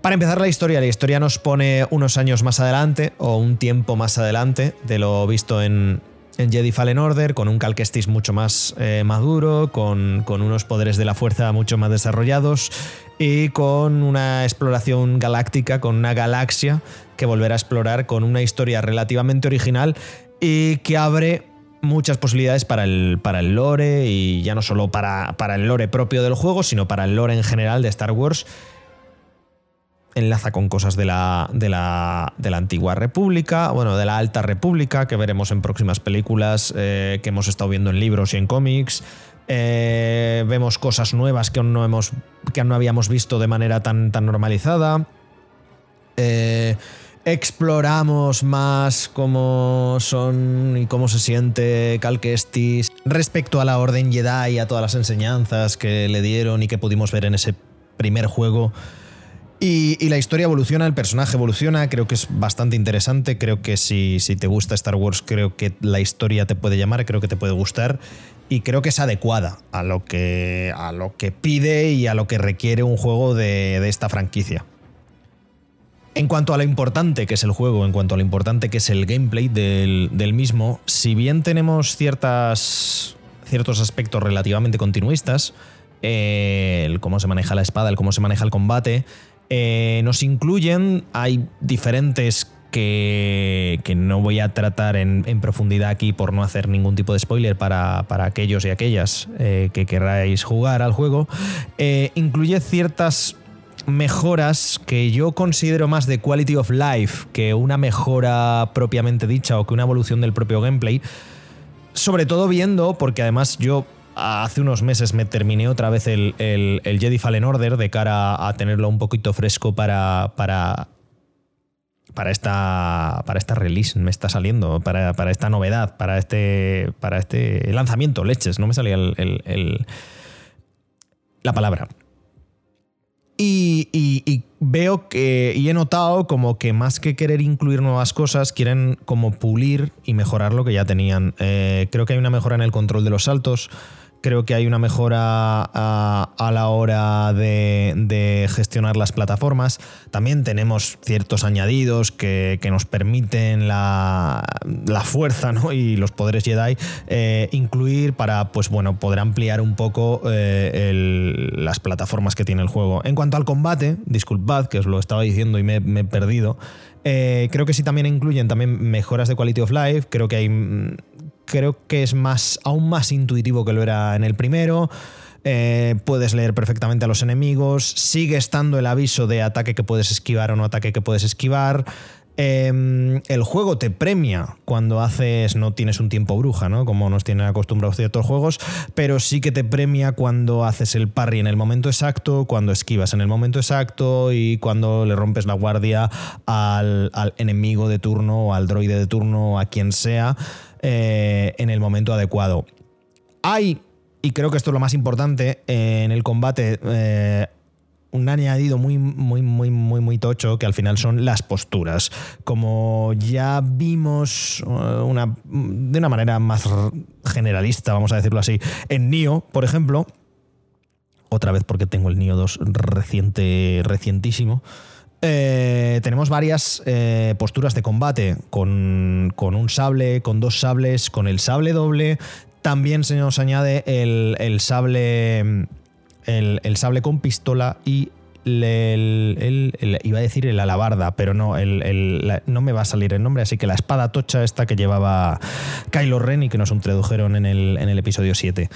Para empezar la historia, la historia nos pone unos años más adelante o un tiempo más adelante de lo visto en, en Jedi Fallen Order, con un Cal Kestis mucho más eh, maduro, con, con, unos poderes de la fuerza mucho más desarrollados y con una exploración galáctica, con una galaxia que volverá a explorar, con una historia relativamente original y que abre muchas posibilidades para el, para el lore y ya no solo para, para el lore propio del juego, sino para el lore en general de Star Wars enlaza con cosas de la, de, la, de la, antigua república, bueno, de la alta república, que veremos en próximas películas, eh, que hemos estado viendo en libros y en cómics. Eh, vemos cosas nuevas que aún no, hemos, que aún no habíamos visto de manera tan, tan normalizada. Eh, exploramos más cómo son y cómo se siente Cal respecto a la Orden Jedi y a todas las enseñanzas que le dieron y que pudimos ver en ese primer juego. Y, la historia evoluciona, el personaje evoluciona, creo que es bastante interesante, creo que si, si, te gusta Star Wars, creo que la historia te puede llamar, creo que te puede gustar y creo que es adecuada a lo que, a lo que pide y a lo que requiere un juego de, de esta franquicia. En cuanto a lo importante que es el juego, en cuanto a lo importante que es el gameplay del, del mismo, si bien tenemos ciertas, ciertos aspectos relativamente continuistas, eh, el cómo se maneja la espada, el cómo se maneja el combate, eh, nos incluyen, hay diferentes que, que no voy a tratar en, profundidad aquí por no hacer ningún tipo de spoiler para, para aquellos y aquellas eh, que queráis jugar al juego, eh, incluye ciertas mejoras que yo considero más de quality of life que una mejora propiamente dicha o que una evolución del propio gameplay. Sobre todo viendo, porque además yo hace unos meses me terminé otra vez el, el- el Jedi Fallen Order de cara a tenerlo un poquito fresco para, para, para, esta, para esta release. Me está saliendo, para, para esta novedad, para este, para este lanzamiento, leches. No me salía el- la palabra. Y, y- y veo que, y he notado como que más que querer incluir nuevas cosas, quieren como pulir y mejorar lo que ya tenían. Eh, creo que hay una mejora en el control de los saltos. Creo que hay una mejora a, la hora de, gestionar las plataformas. También tenemos ciertos añadidos que, nos permiten la, fuerza y los poderes Jedi eh, incluir para pues, bueno, poder ampliar un poco eh, las plataformas que tiene el juego. En cuanto al combate, disculpad que os lo estaba diciendo y me, me he perdido. eh, creo que sí también incluyen también mejoras de quality of life. Creo que hay mm, creo que es más, aún más intuitivo que lo era en el primero. Eh, puedes leer perfectamente a los enemigos. Sigue estando el aviso de ataque que puedes esquivar o no ataque que puedes esquivar. Eh, el juego te premia cuando haces, no tienes un tiempo bruja, ¿no? Como nos tienen acostumbrados ciertos juegos, pero sí que te premia cuando haces el parry en el momento exacto, cuando esquivas en el momento exacto y cuando le rompes la guardia al, al enemigo de turno o al droide de turno o a quien sea eh, en el momento adecuado. Hay, y creo que esto es lo más importante, eh, en el combate eh, un añadido muy, muy, muy, muy, muy tocho que al final son las posturas. Como ya vimos una, de una manera más generalista, vamos a decirlo así, en Nio, por ejemplo, otra vez porque tengo el Nio 2 reciente, recientísimo. Eh, tenemos varias eh, posturas de combate con, con un sable, con dos sables, con el sable doble. También se nos añade el, el sable el, el sable con pistola y el, el- iba a decir el alabarda, pero no, la- no me va a salir el nombre, así que la espada tocha esta que llevaba Kylo Ren y que nos introdujeron en el, en el episodio 7,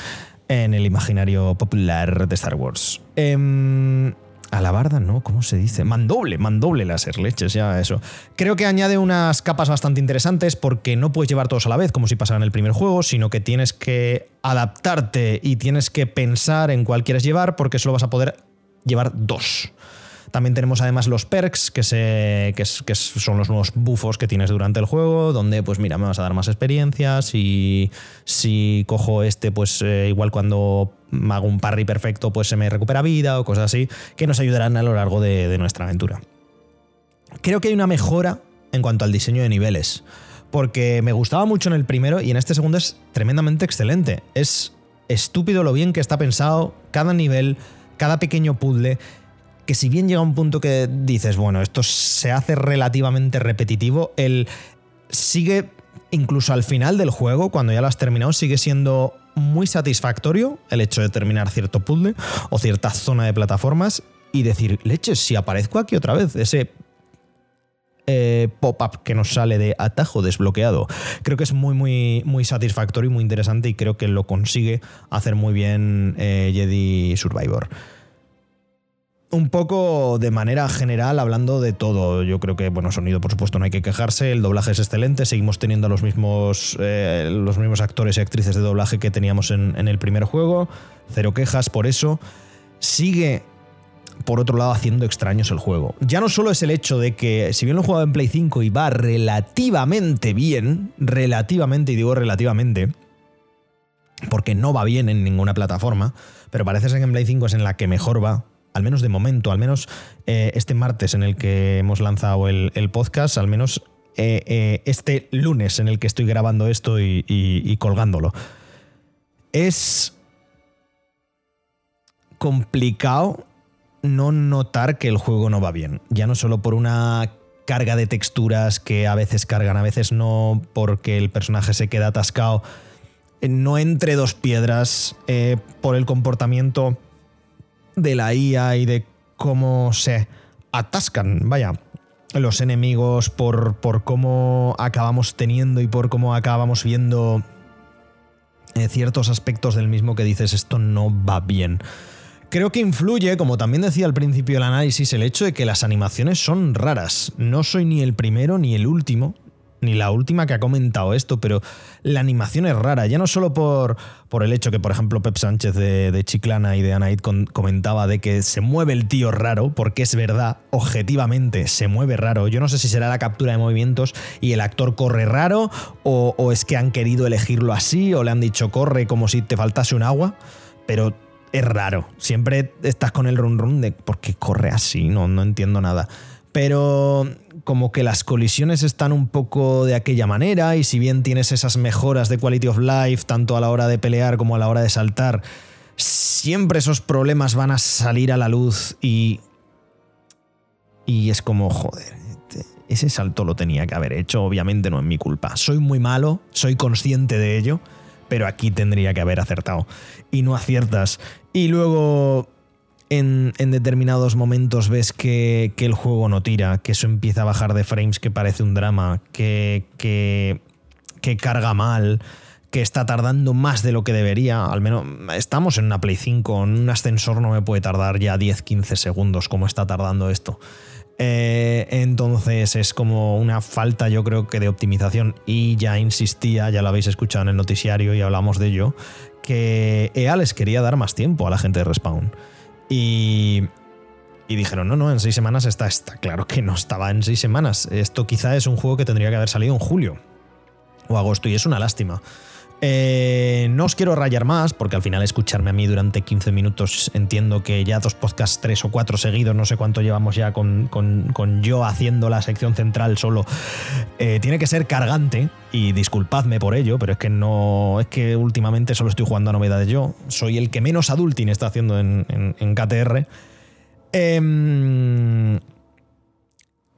en el imaginario popular de Star Wars. Em, alabarda, ¿no? ¿Cómo se dice? Mandoble, mandoble láser, leches, ya eso. Creo que añade unas capas bastante interesantes porque no puedes llevar todos a la vez, como si pasara en el primer juego, sino que tienes que adaptarte y tienes que pensar en cuál quieres llevar porque solo vas a poder llevar dos. También tenemos además los perks, que, se, que, son los nuevos bufos que tienes durante el juego, donde pues mira, me vas a dar más experiencias y si cojo este, pues eh, igual cuando hago un parry perfecto, pues se me recupera vida o cosas así, que nos ayudarán a lo largo de, nuestra aventura. Creo que hay una mejora en cuanto al diseño de niveles, porque me gustaba mucho en el primero y en este segundo es tremendamente excelente. Es estúpido lo bien que está pensado cada nivel, cada pequeño puzzle, que si bien llega un punto que dices, bueno, esto se hace relativamente repetitivo, el sigue incluso al final del juego, cuando ya lo has terminado, sigue siendo muy satisfactorio el hecho de terminar cierto puzzle o cierta zona de plataformas y decir, leches, si aparezco aquí otra vez, ese eh, pop-up que nos sale de atajo desbloqueado. Creo que es muy, muy, muy satisfactorio y muy interesante y creo que lo consigue hacer muy bien eh, Jedi Survivor. Un poco de manera general, hablando de todo. Yo creo que, bueno, sonido, por supuesto, no hay que quejarse. El doblaje es excelente. Seguimos teniendo los mismos, eh, los mismos actores y actrices de doblaje que teníamos en, en el primer juego. Cero quejas por eso. Sigue por otro lado, haciendo extraños el juego. Ya no solo es el hecho de que, si bien lo he jugado en Play 5 y va relativamente bien, relativamente, y digo relativamente, porque no va bien en ninguna plataforma, pero parece ser que en Play 5 es en la que mejor va, al menos de momento, al menos eh, este martes en el que hemos lanzado el, podcast, al menos eh, eh, este lunes en el que estoy grabando esto y, colgándolo. Es complicado no notar que el juego no va bien. Ya no solo por una carga de texturas que a veces cargan, a veces no, porque el personaje se queda atascado, no entre dos piedras, por el comportamiento de la IA y de cómo se atascan, vaya, los enemigos, por, por cómo acabamos teniendo y por cómo acabamos viendo eh, ciertos aspectos del mismo que dices, esto no va bien. Creo que influye, como también decía al principio del análisis, el hecho de que las animaciones son raras. No soy ni el primero ni el último ni la última que ha comentado esto, pero la animación es rara, ya no solo por, por el hecho que, por ejemplo, Pep Sánchez de, Chiclana y de Anaid comentaba de que se mueve el tío raro, porque es verdad, objetivamente se mueve raro. Yo no sé si será la captura de movimientos y el actor corre raro, o, es que han querido elegirlo así, o le han dicho corre como si te faltase un agua, pero es raro. Siempre estás con el run run de por qué corre así, no, no entiendo nada. Pero como que las colisiones están un poco de aquella manera y si bien tienes esas mejoras de quality of life tanto a la hora de pelear como a la hora de saltar, siempre esos problemas van a salir a la luz y... Y es como, joder, este, ese salto lo tenía que haber hecho, obviamente no es mi culpa. Soy muy malo, soy consciente de ello, pero aquí tendría que haber acertado. Y no aciertas. Y luego en, determinados momentos ves que, el juego no tira, que eso empieza a bajar de frames, que parece un drama, que, carga mal, que está tardando más de lo que debería. Al menos estamos en una Play 5, en un ascensor no me puede tardar ya 10-15 segundos como está tardando esto. Eh, entonces es como una falta, yo creo que de optimización. Y ya insistía, ya lo habéis escuchado en el noticiario y hablamos de ello, que EA les quería dar más tiempo a la gente de Respawn. Y, y dijeron, no, no, en seis semanas está, está claro que no estaba en seis semanas. Esto quizá es un juego que tendría que haber salido en julio o agosto y es una lástima. Eh, no os quiero rayar más, porque al final escucharme a mí durante 15 minutos entiendo que ya dos podcasts, tres o cuatro seguidos, no sé cuánto llevamos ya con, yo haciendo la sección central solo, eh, tiene que ser cargante, y disculpadme por ello, pero es que no, es que últimamente solo estoy jugando a novedades yo, soy el que menos adulting está haciendo en, en KTR. Eh,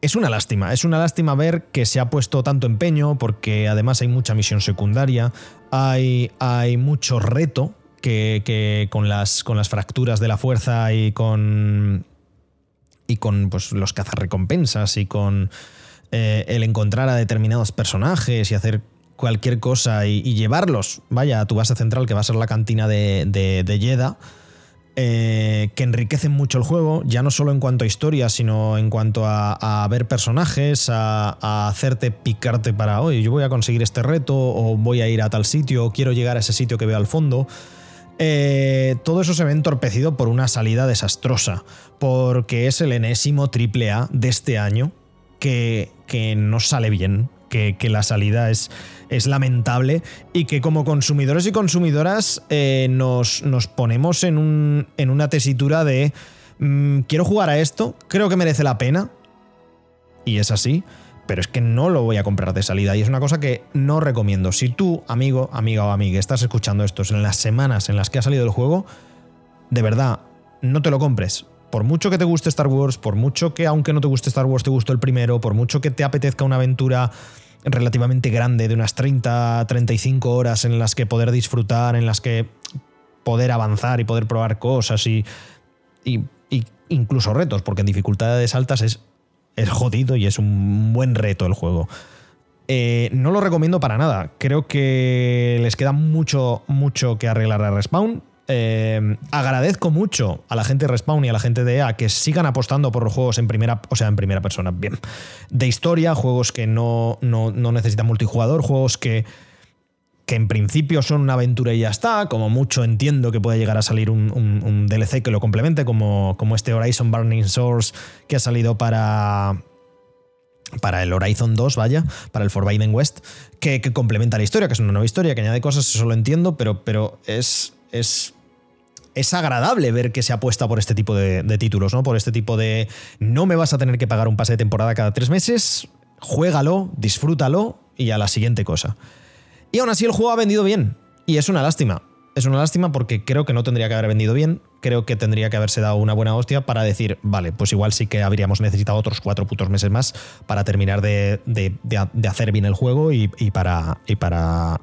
es una lástima, es una lástima ver que se ha puesto tanto empeño porque además hay mucha misión secundaria, hay, hay mucho reto que, con, las, con las fracturas de la fuerza y con, y con pues, los cazarrecompensas y con eh, el encontrar a determinados personajes y hacer cualquier cosa y, llevarlos, vaya, a tu base central que va a ser la cantina de, de, de Yeda eh, que enriquecen mucho el juego, ya no solo en cuanto a historia, sino en cuanto a, ver personajes, a, hacerte picarte para, oye, yo voy a conseguir este reto, o voy a ir a tal sitio, o quiero llegar a ese sitio que veo al fondo. Eh, todo eso se ve entorpecido por una salida desastrosa, porque es el enésimo triple A de este año que, que no sale bien, que, la salida es es lamentable y que como consumidores y consumidoras eh, nos, nos, ponemos en, un, en, una tesitura de mm, quiero jugar a esto, creo que merece la pena y es así, pero es que no lo voy a comprar de salida y es una cosa que no recomiendo. Si tú, amigo, amiga o amiga, estás escuchando esto en las semanas en las que ha salido el juego, de verdad, no te lo compres. Por mucho que te guste Star Wars, por mucho que aunque no te guste Star Wars te gustó el primero, por mucho que te apetezca una aventura relativamente grande de unas 30, 35 horas en las que poder disfrutar, en las que poder avanzar y poder probar cosas y, y, incluso retos, porque en dificultades altas es, es jodido y es un buen reto el juego. Eh, no lo recomiendo para nada. Creo que les queda mucho, mucho que arreglar a Respawn. Eh, agradezco mucho a la gente de Respawn y a la gente de EA que sigan apostando por los juegos en primera, o sea, en primera persona, bien, de historia, juegos que no, no, necesitan multijugador, juegos que, que en principio son una aventura y ya está, como mucho entiendo que puede llegar a salir un, DLC que lo complemente, como, como este Horizon Burning Source que ha salido para, para el Horizon 2, vaya, para el Forbidden West, que, que, complementa la historia, que es una nueva historia, que añade cosas, eso lo entiendo, pero, pero es, es es agradable ver que se apuesta por este tipo de, títulos, ¿no? Por este tipo de. No me vas a tener que pagar un pase de temporada cada tres meses. Juégalo, disfrútalo y a la siguiente cosa. Y aún así el juego ha vendido bien. Y es una lástima. Es una lástima porque creo que no tendría que haber vendido bien. Creo que tendría que haberse dado una buena hostia para decir, vale, pues igual sí que habríamos necesitado otros cuatro putos meses más para terminar de, hacer bien el juego y, y para. y para.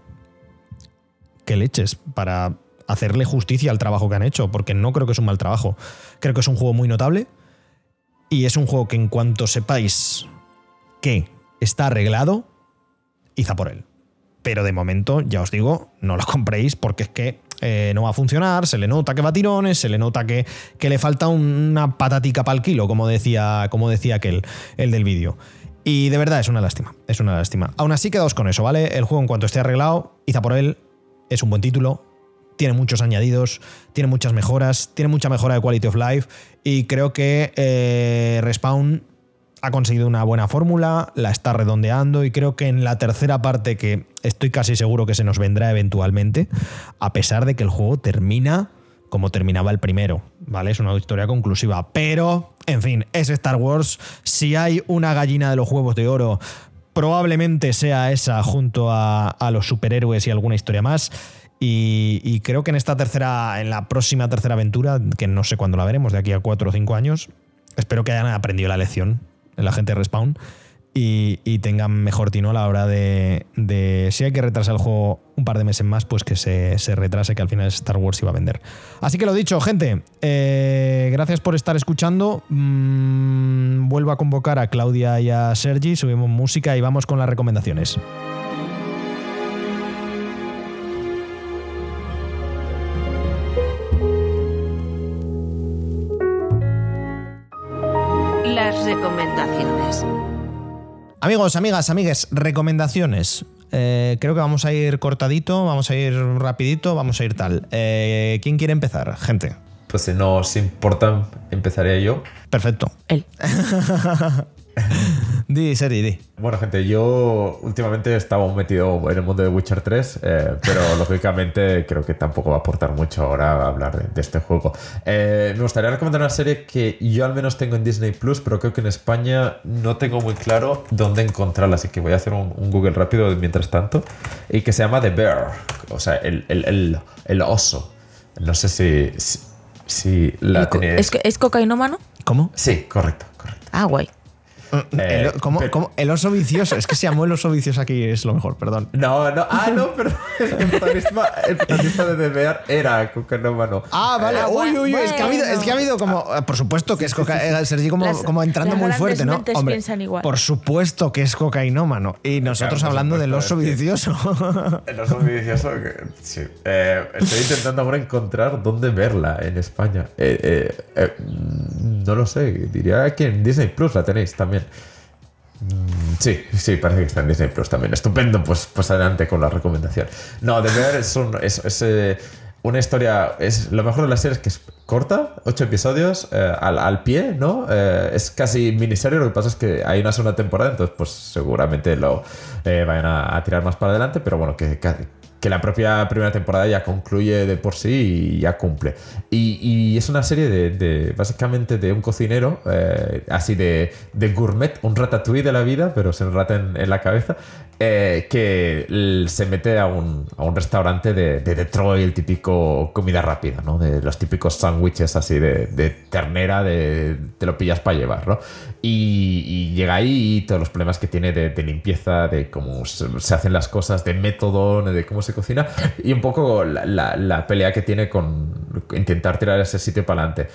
¿Qué leches? Para hacerle justicia al trabajo que han hecho, porque no creo que es un mal trabajo. Creo que es un juego muy notable y es un juego que en cuanto sepáis que está arreglado, iza por él. Pero de momento, ya os digo, no lo compréis porque es que eh, no va a funcionar, se le nota que va a tirones, se le nota que, que le falta una patatica para el kilo, como decía, como decía aquel, el del vídeo. Y de verdad es una lástima, es una lástima. Aún así quedaos con eso, ¿vale? El juego en cuanto esté arreglado, Iza por él, es un buen título, tiene muchos añadidos, tiene muchas mejoras, tiene mucha mejora de quality of life y creo que eh, Respawn ha conseguido una buena fórmula, la está redondeando y creo que en la tercera parte que estoy casi seguro que se nos vendrá eventualmente, a pesar de que el juego termina como terminaba el primero, ¿vale? Es una historia conclusiva, pero, en fin, es Star Wars, si hay una gallina de los huevos de oro, probablemente sea esa junto a, a los superhéroes y alguna historia más. Y, creo que en esta tercera, en la próxima tercera aventura, que no sé cuándo la veremos, de aquí a cuatro o cinco años, espero que hayan aprendido la lección la gente de Respawn y, tengan mejor tino a la hora de, de, si hay que retrasar el juego un par de meses más, pues que se, se retrase, que al final Star Wars iba a vender. Así que lo dicho, gente, eh, gracias por estar escuchando. Mm, vuelvo a convocar a Claudia y a Sergi, subimos música y vamos con las recomendaciones. Amigos, amigas, amigues, recomendaciones. Eh, creo que vamos a ir cortadito, vamos a ir rapidito, vamos a ir tal. Eh, ¿Quién quiere empezar? Gente. Pues si no os importa, empezaría yo. Perfecto. Él. di, Seri, di. Bueno, gente, yo últimamente estaba metido en el mundo de Witcher 3, eh, pero lógicamente creo que tampoco va a aportar mucho ahora hablar de, de este juego. Eh, me gustaría recomendar una serie que yo al menos tengo en Disney Plus, pero creo que en España no tengo muy claro dónde encontrarla, así que voy a hacer un, un Google rápido mientras tanto, y que se llama The Bear, o sea, el, el, el, el oso. No sé si, si, si la tenéis. ¿Es, ¿Es cocainómano? ¿Cómo? Sí, correcto, correcto. Ah, guay. Eh, el, ¿cómo- pero- cómo? El oso vicioso. Es que se llamó el oso vicioso aquí, es lo mejor, perdón. No, no, ah, no, perdón. El protagonista, el protagonista de The Bear era cocainómano. Ah, vale. Ah, uy, uy, uy. Es que ha habido, es que ha habido como. eh, Por supuesto que es cocaína. Sergi como, Las- como entrando las muy fuerte, ¿no? piensan igual. Por supuesto que es cocainómano. Y nosotros Claro, hablando del oso vicioso. El oso vicioso, que- sí. Eh, estoy intentando ahora encontrar dónde verla en España. Eh, eh, eh, no lo sé, diría que en Disney Plus la tenéis también. Mm, Sí, sí, parece que está en Disney Plus también. Estupendo, pues, pues adelante con la recomendación. No, The Bear es, eh, una historia. Es lo mejor de la serie es que es corta, ocho episodios eh, al, al pie, ¿no? Eh, es casi miniserie. Lo que pasa es que hay una segunda temporada, entonces, pues seguramente lo vayan a, tirar más para adelante. Pero bueno, que, que- que la propia primera temporada ya concluye de por sí y ya cumple. Y, y es una serie de, de- básicamente de un cocinero, eh, así de, de gourmet, un ratatouille de la vida, pero sin rata en, la cabeza, eh, que se mete a un, a un restaurante de, de Detroit, típico comida rápida, ¿no? De los típicos sándwiches así de, de ternera, de te lo pillas para llevar, ¿no? Y, llega ahí todos los problemas que tiene de, limpieza, de cómo se, hacen las cosas, de método, de cómo se cocina y un poco la, pelea que tiene con intentar tirar ese sitio para adelante.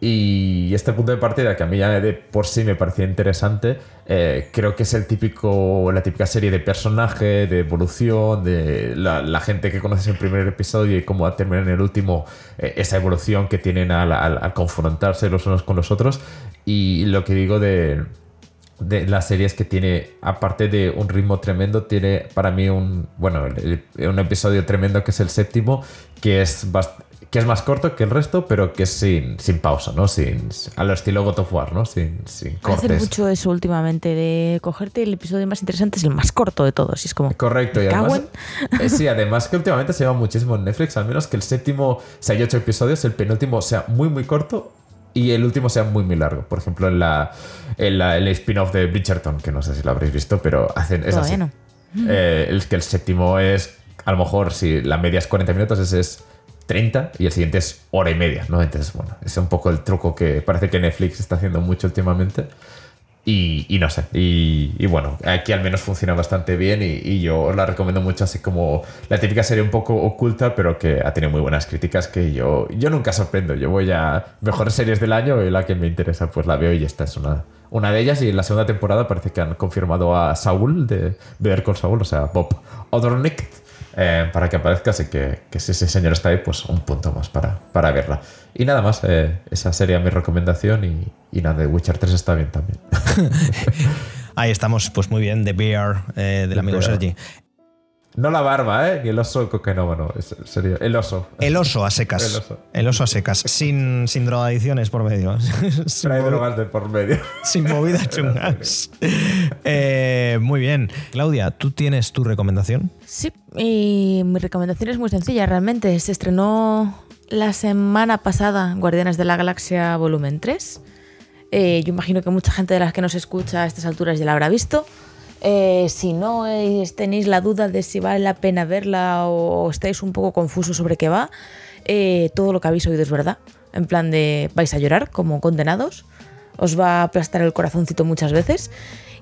Y este punto de partida, que a mí ya de por sí me parecía interesante, eh, creo que es el típico, la típica serie de personaje, de evolución, de la, gente que conoces en el primer episodio y cómo va a terminar en el último, eh, esa evolución que tienen al confrontarse los unos con los otros. Y lo que digo de, de la serie es que tiene, aparte de un ritmo tremendo, tiene para mí un, bueno, un episodio tremendo que es el séptimo, que es, que es más corto que el resto, pero que es sin, sin pausa, ¿no? Sin, al estilo God of War, ¿no? Sin, sin Hacer cortes. mucho eso últimamente, de cogerte el episodio más interesante, es el más corto de todos. Y es como. Correcto, y además, eh, sí, además que últimamente se lleva muchísimo en Netflix, al menos que el séptimo, o sea, hay ocho episodios, el penúltimo sea muy, muy corto y el último sea muy, muy largo. Por ejemplo, en la, en la- el spin-off de Bridgerton, que no sé si lo habréis visto, pero hacen, es así. no. Eh, el que el séptimo es, a lo mejor, si la media es 40 minutos, ese es 30 y el siguiente es hora y media, ¿no? Entonces, bueno, es un poco el truco que parece que Netflix está haciendo mucho últimamente. Y, no sé, y, bueno, aquí al menos funciona bastante bien y, y yo os la recomiendo mucho, así como la típica serie un poco oculta, pero que ha tenido muy buenas críticas, que yo, yo nunca sorprendo, yo voy a mejores series del año y la que me interesa pues la veo y esta es una, una de ellas. Y en la segunda temporada parece que han confirmado a Saúl de Ver con Saúl, o sea, Bob Odornick, eh, para que aparezca, así que, que si ese señor está ahí, pues un punto más para, para verla. Y nada más, eh, esa sería mi recomendación y, y nada, de Witcher 3 está bien también. Ahí estamos, pues muy bien, The Bear eh, del The amigo Bear. Sergi. No la barba, ¿eh? Ni el oso cocainómano. Es- Sería el oso. El oso a secas. El oso. El oso a secas, sin, sin drogadicciones por medio. sin, Trae drogas de por medio. sin movidas chungas. Eh, muy bien. Claudia, ¿tú tienes tu recomendación? Sí, y mi recomendación es muy sencilla, realmente. Se estrenó la semana pasada Guardianes de la Galaxia Volumen 3. Eh, yo imagino que mucha gente de las que nos escucha a estas alturas ya la habrá visto. Eh, si no tenéis la duda de si vale la pena verla o estáis un poco confusos sobre qué va, eh, todo lo que habéis oído es verdad. En plan de vais a llorar como condenados, os va a aplastar el corazoncito muchas veces.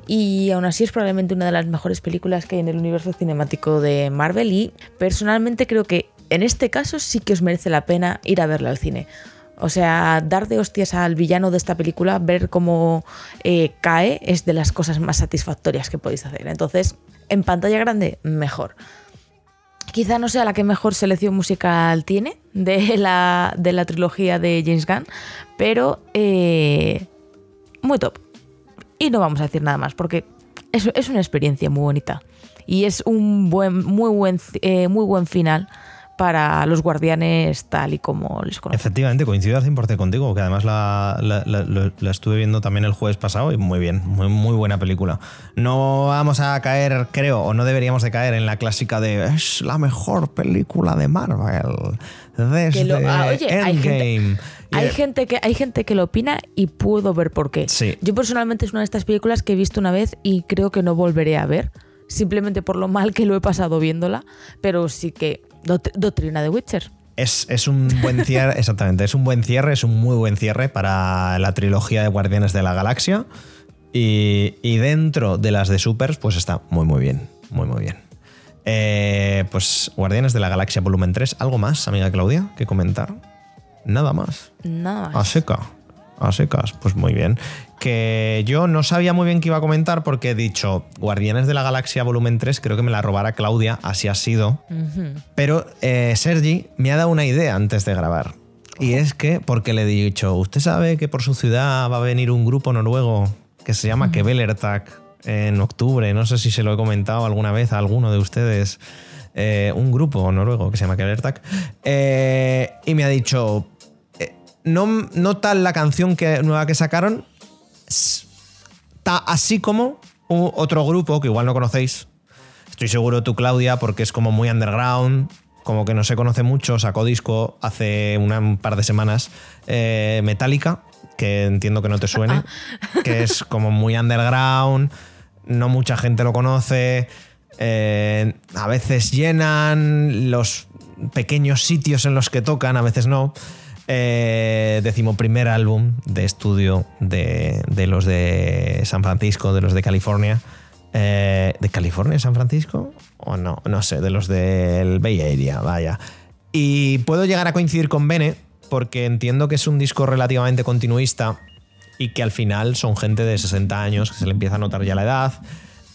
Y aún así es probablemente una de las mejores películas que hay en el universo cinemático de Marvel y personalmente creo que en este caso sí que os merece la pena ir a verla al cine. O sea, dar de hostias al villano de esta película, ver cómo eh, cae, es de las cosas más satisfactorias que podéis hacer. Entonces, en pantalla grande, mejor. Quizá no sea la que mejor selección musical tiene de la, de la trilogía de James Gunn, pero eh, muy top. Y no vamos a decir nada más, porque es, es una experiencia muy bonita. Y es un buen, muy buen, eh, muy buen final para los guardianes tal y como les conocemos. Efectivamente, coincido al 100% contigo, que además la, la- la- la- la estuve viendo también el jueves pasado y muy bien, muy, muy buena película. No vamos a caer, creo, o no deberíamos de caer en la clásica de es la mejor película de Marvel desde lo- ah, oye, hay gente- Endgame. Hay eh, gente, que, hay gente que lo opina y puedo ver por qué. Sí. Yo personalmente es una de estas películas que he visto una vez y creo que no volveré a ver, simplemente por lo mal que lo he pasado viéndola, pero sí que doct- doctrina de Witcher. Es, es un buen cierre, exactamente, es un buen cierre, es un muy buen cierre para la trilogía de Guardianes de la Galaxia. Y, y dentro de las de Supers, pues está muy, muy bien. Muy, muy bien. Eh, pues Guardianes de la Galaxia Volumen 3. ¿Algo más, amiga Claudia, que comentar? Nada más. Nada A más. seca. A secas, pues muy bien. Que yo no sabía muy bien qué iba a comentar porque he dicho Guardianes de la Galaxia Volumen 3, creo que me la robara Claudia, así ha sido. Pero eh, Sergi me ha dado una idea antes de grabar. Y es que, porque le he dicho, ¿usted sabe que por su ciudad va a venir un grupo noruego que se llama Kevelertak en octubre? No sé si se lo he comentado alguna vez a alguno de ustedes. Eh, un grupo noruego que se llama Kevelertak. Eh, y me ha dicho, eh, no, no tal la canción que, nueva que sacaron, ta- así como otro grupo que igual no conocéis, Estoy seguro tú, Claudia, porque es como muy underground, como que no se conoce mucho. Sacó disco hace una- un par de semanas eh, Metallica, que entiendo que no te suene, que es como muy underground, no mucha gente lo conoce. eh, a veces llenan los pequeños sitios en los que tocan, a veces no. Eh, decimoprimer álbum de estudio de, de los de San Francisco, de los de California. Eh, ¿De California, San Francisco? O no, no sé, de los del Bay Area, vaya. Y puedo llegar a coincidir con Bene, porque entiendo que es un disco relativamente continuista y que al final son gente de 60 años, que se le empieza a notar ya la edad,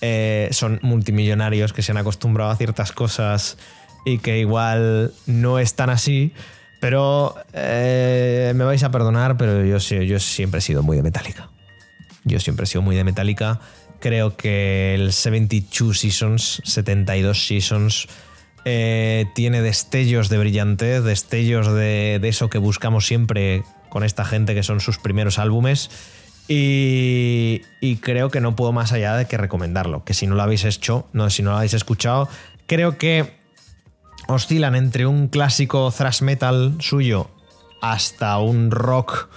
eh, son multimillonarios que se han acostumbrado a ciertas cosas y que igual no están así. Pero eh, me vais a perdonar, pero yo, yo siempre he sido muy de Metallica. Yo siempre he sido muy de Metallica. Creo que el 72 Seasons, 72 Seasons, eh, tiene destellos de brillantez, destellos de, de eso que buscamos siempre con esta gente que son sus primeros álbumes. Y, y creo que no puedo más allá de que recomendarlo. Que si no lo habéis hecho, no, si no lo habéis escuchado, creo que oscilan entre un clásico thrash metal suyo hasta un rock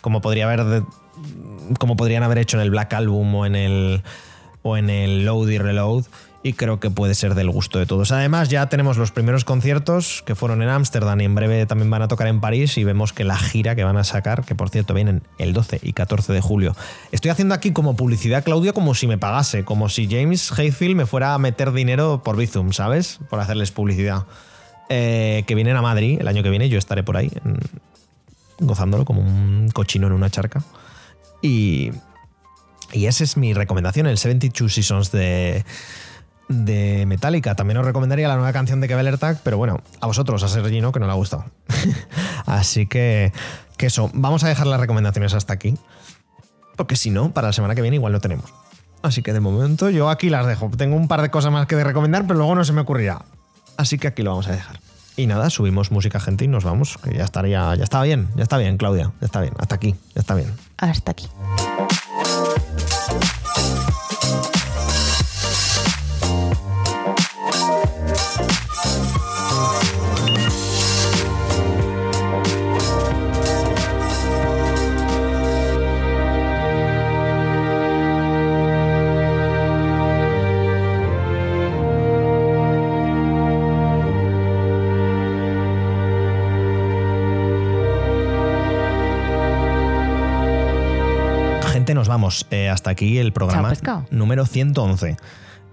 como podría haber como podrían haber hecho en el Black Album o en el o en el Load y Reload y creo que puede ser del gusto de todos. Además ya tenemos los primeros conciertos que fueron en Ámsterdam y en breve también van a tocar en París y vemos que la gira que van a sacar, que por cierto vienen el 12 y 14 de julio. Estoy haciendo aquí como publicidad Claudia como si me pagase, como si James Hayfield me fuera a meter dinero por Bizum, ¿sabes? Por hacerles publicidad. Eh, que vienen a Madrid el año que viene, yo estaré por ahí gozándolo como un cochino en una charca. Y, y esa es mi recomendación, el 72 Seasons de, de Metallica. También os recomendaría la nueva canción de Keveler Tag, pero bueno, a vosotros, a Sergi no, que no le ha gustado. Así que, eso, vamos a dejar las recomendaciones hasta aquí. Porque si no, para la semana que viene igual no tenemos. Así que de momento yo aquí las dejo. Tengo un par de cosas más que recomendar, pero luego no se me ocurrirá. Así que aquí lo vamos a dejar. Y nada, subimos música gente y nos vamos. Que ya estaría, ya está bien, ya está bien, Claudia. Ya está bien. Hasta aquí, ya está bien. Hasta aquí. Eh, hasta aquí el programa Chao, número 111.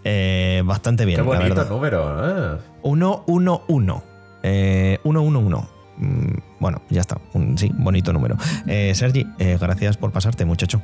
Eh, bastante bien, Qué la bonito verdad. número, ¿eh? 111. Eh, 111. Mm, Bueno, ya está. Un- sí, bonito número. Eh, Sergi, eh, gracias por pasarte, muchacho.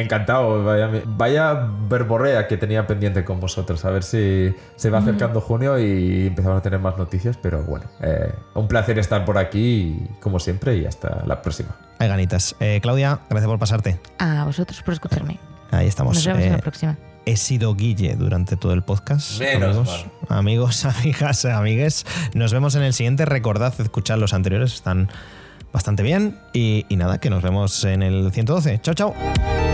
Encantado, vaya, vaya verborrea que tenía pendiente con vosotros. A ver si se va acercando junio y empezamos a tener más noticias. Pero bueno, eh, un placer estar por aquí, como siempre, y hasta la próxima. Hay ganitas. Eh, Claudia, gracias por pasarte. A vosotros por escucharme. Ahí estamos. Nos vemos en Eh, la próxima. he sido Guille durante todo el podcast. Menos amigos, amigos, amigas, amigues. Nos vemos en el siguiente. Recordad escuchar los anteriores, están bastante bien. Y, y nada, que nos vemos en el 112. Chao, chao.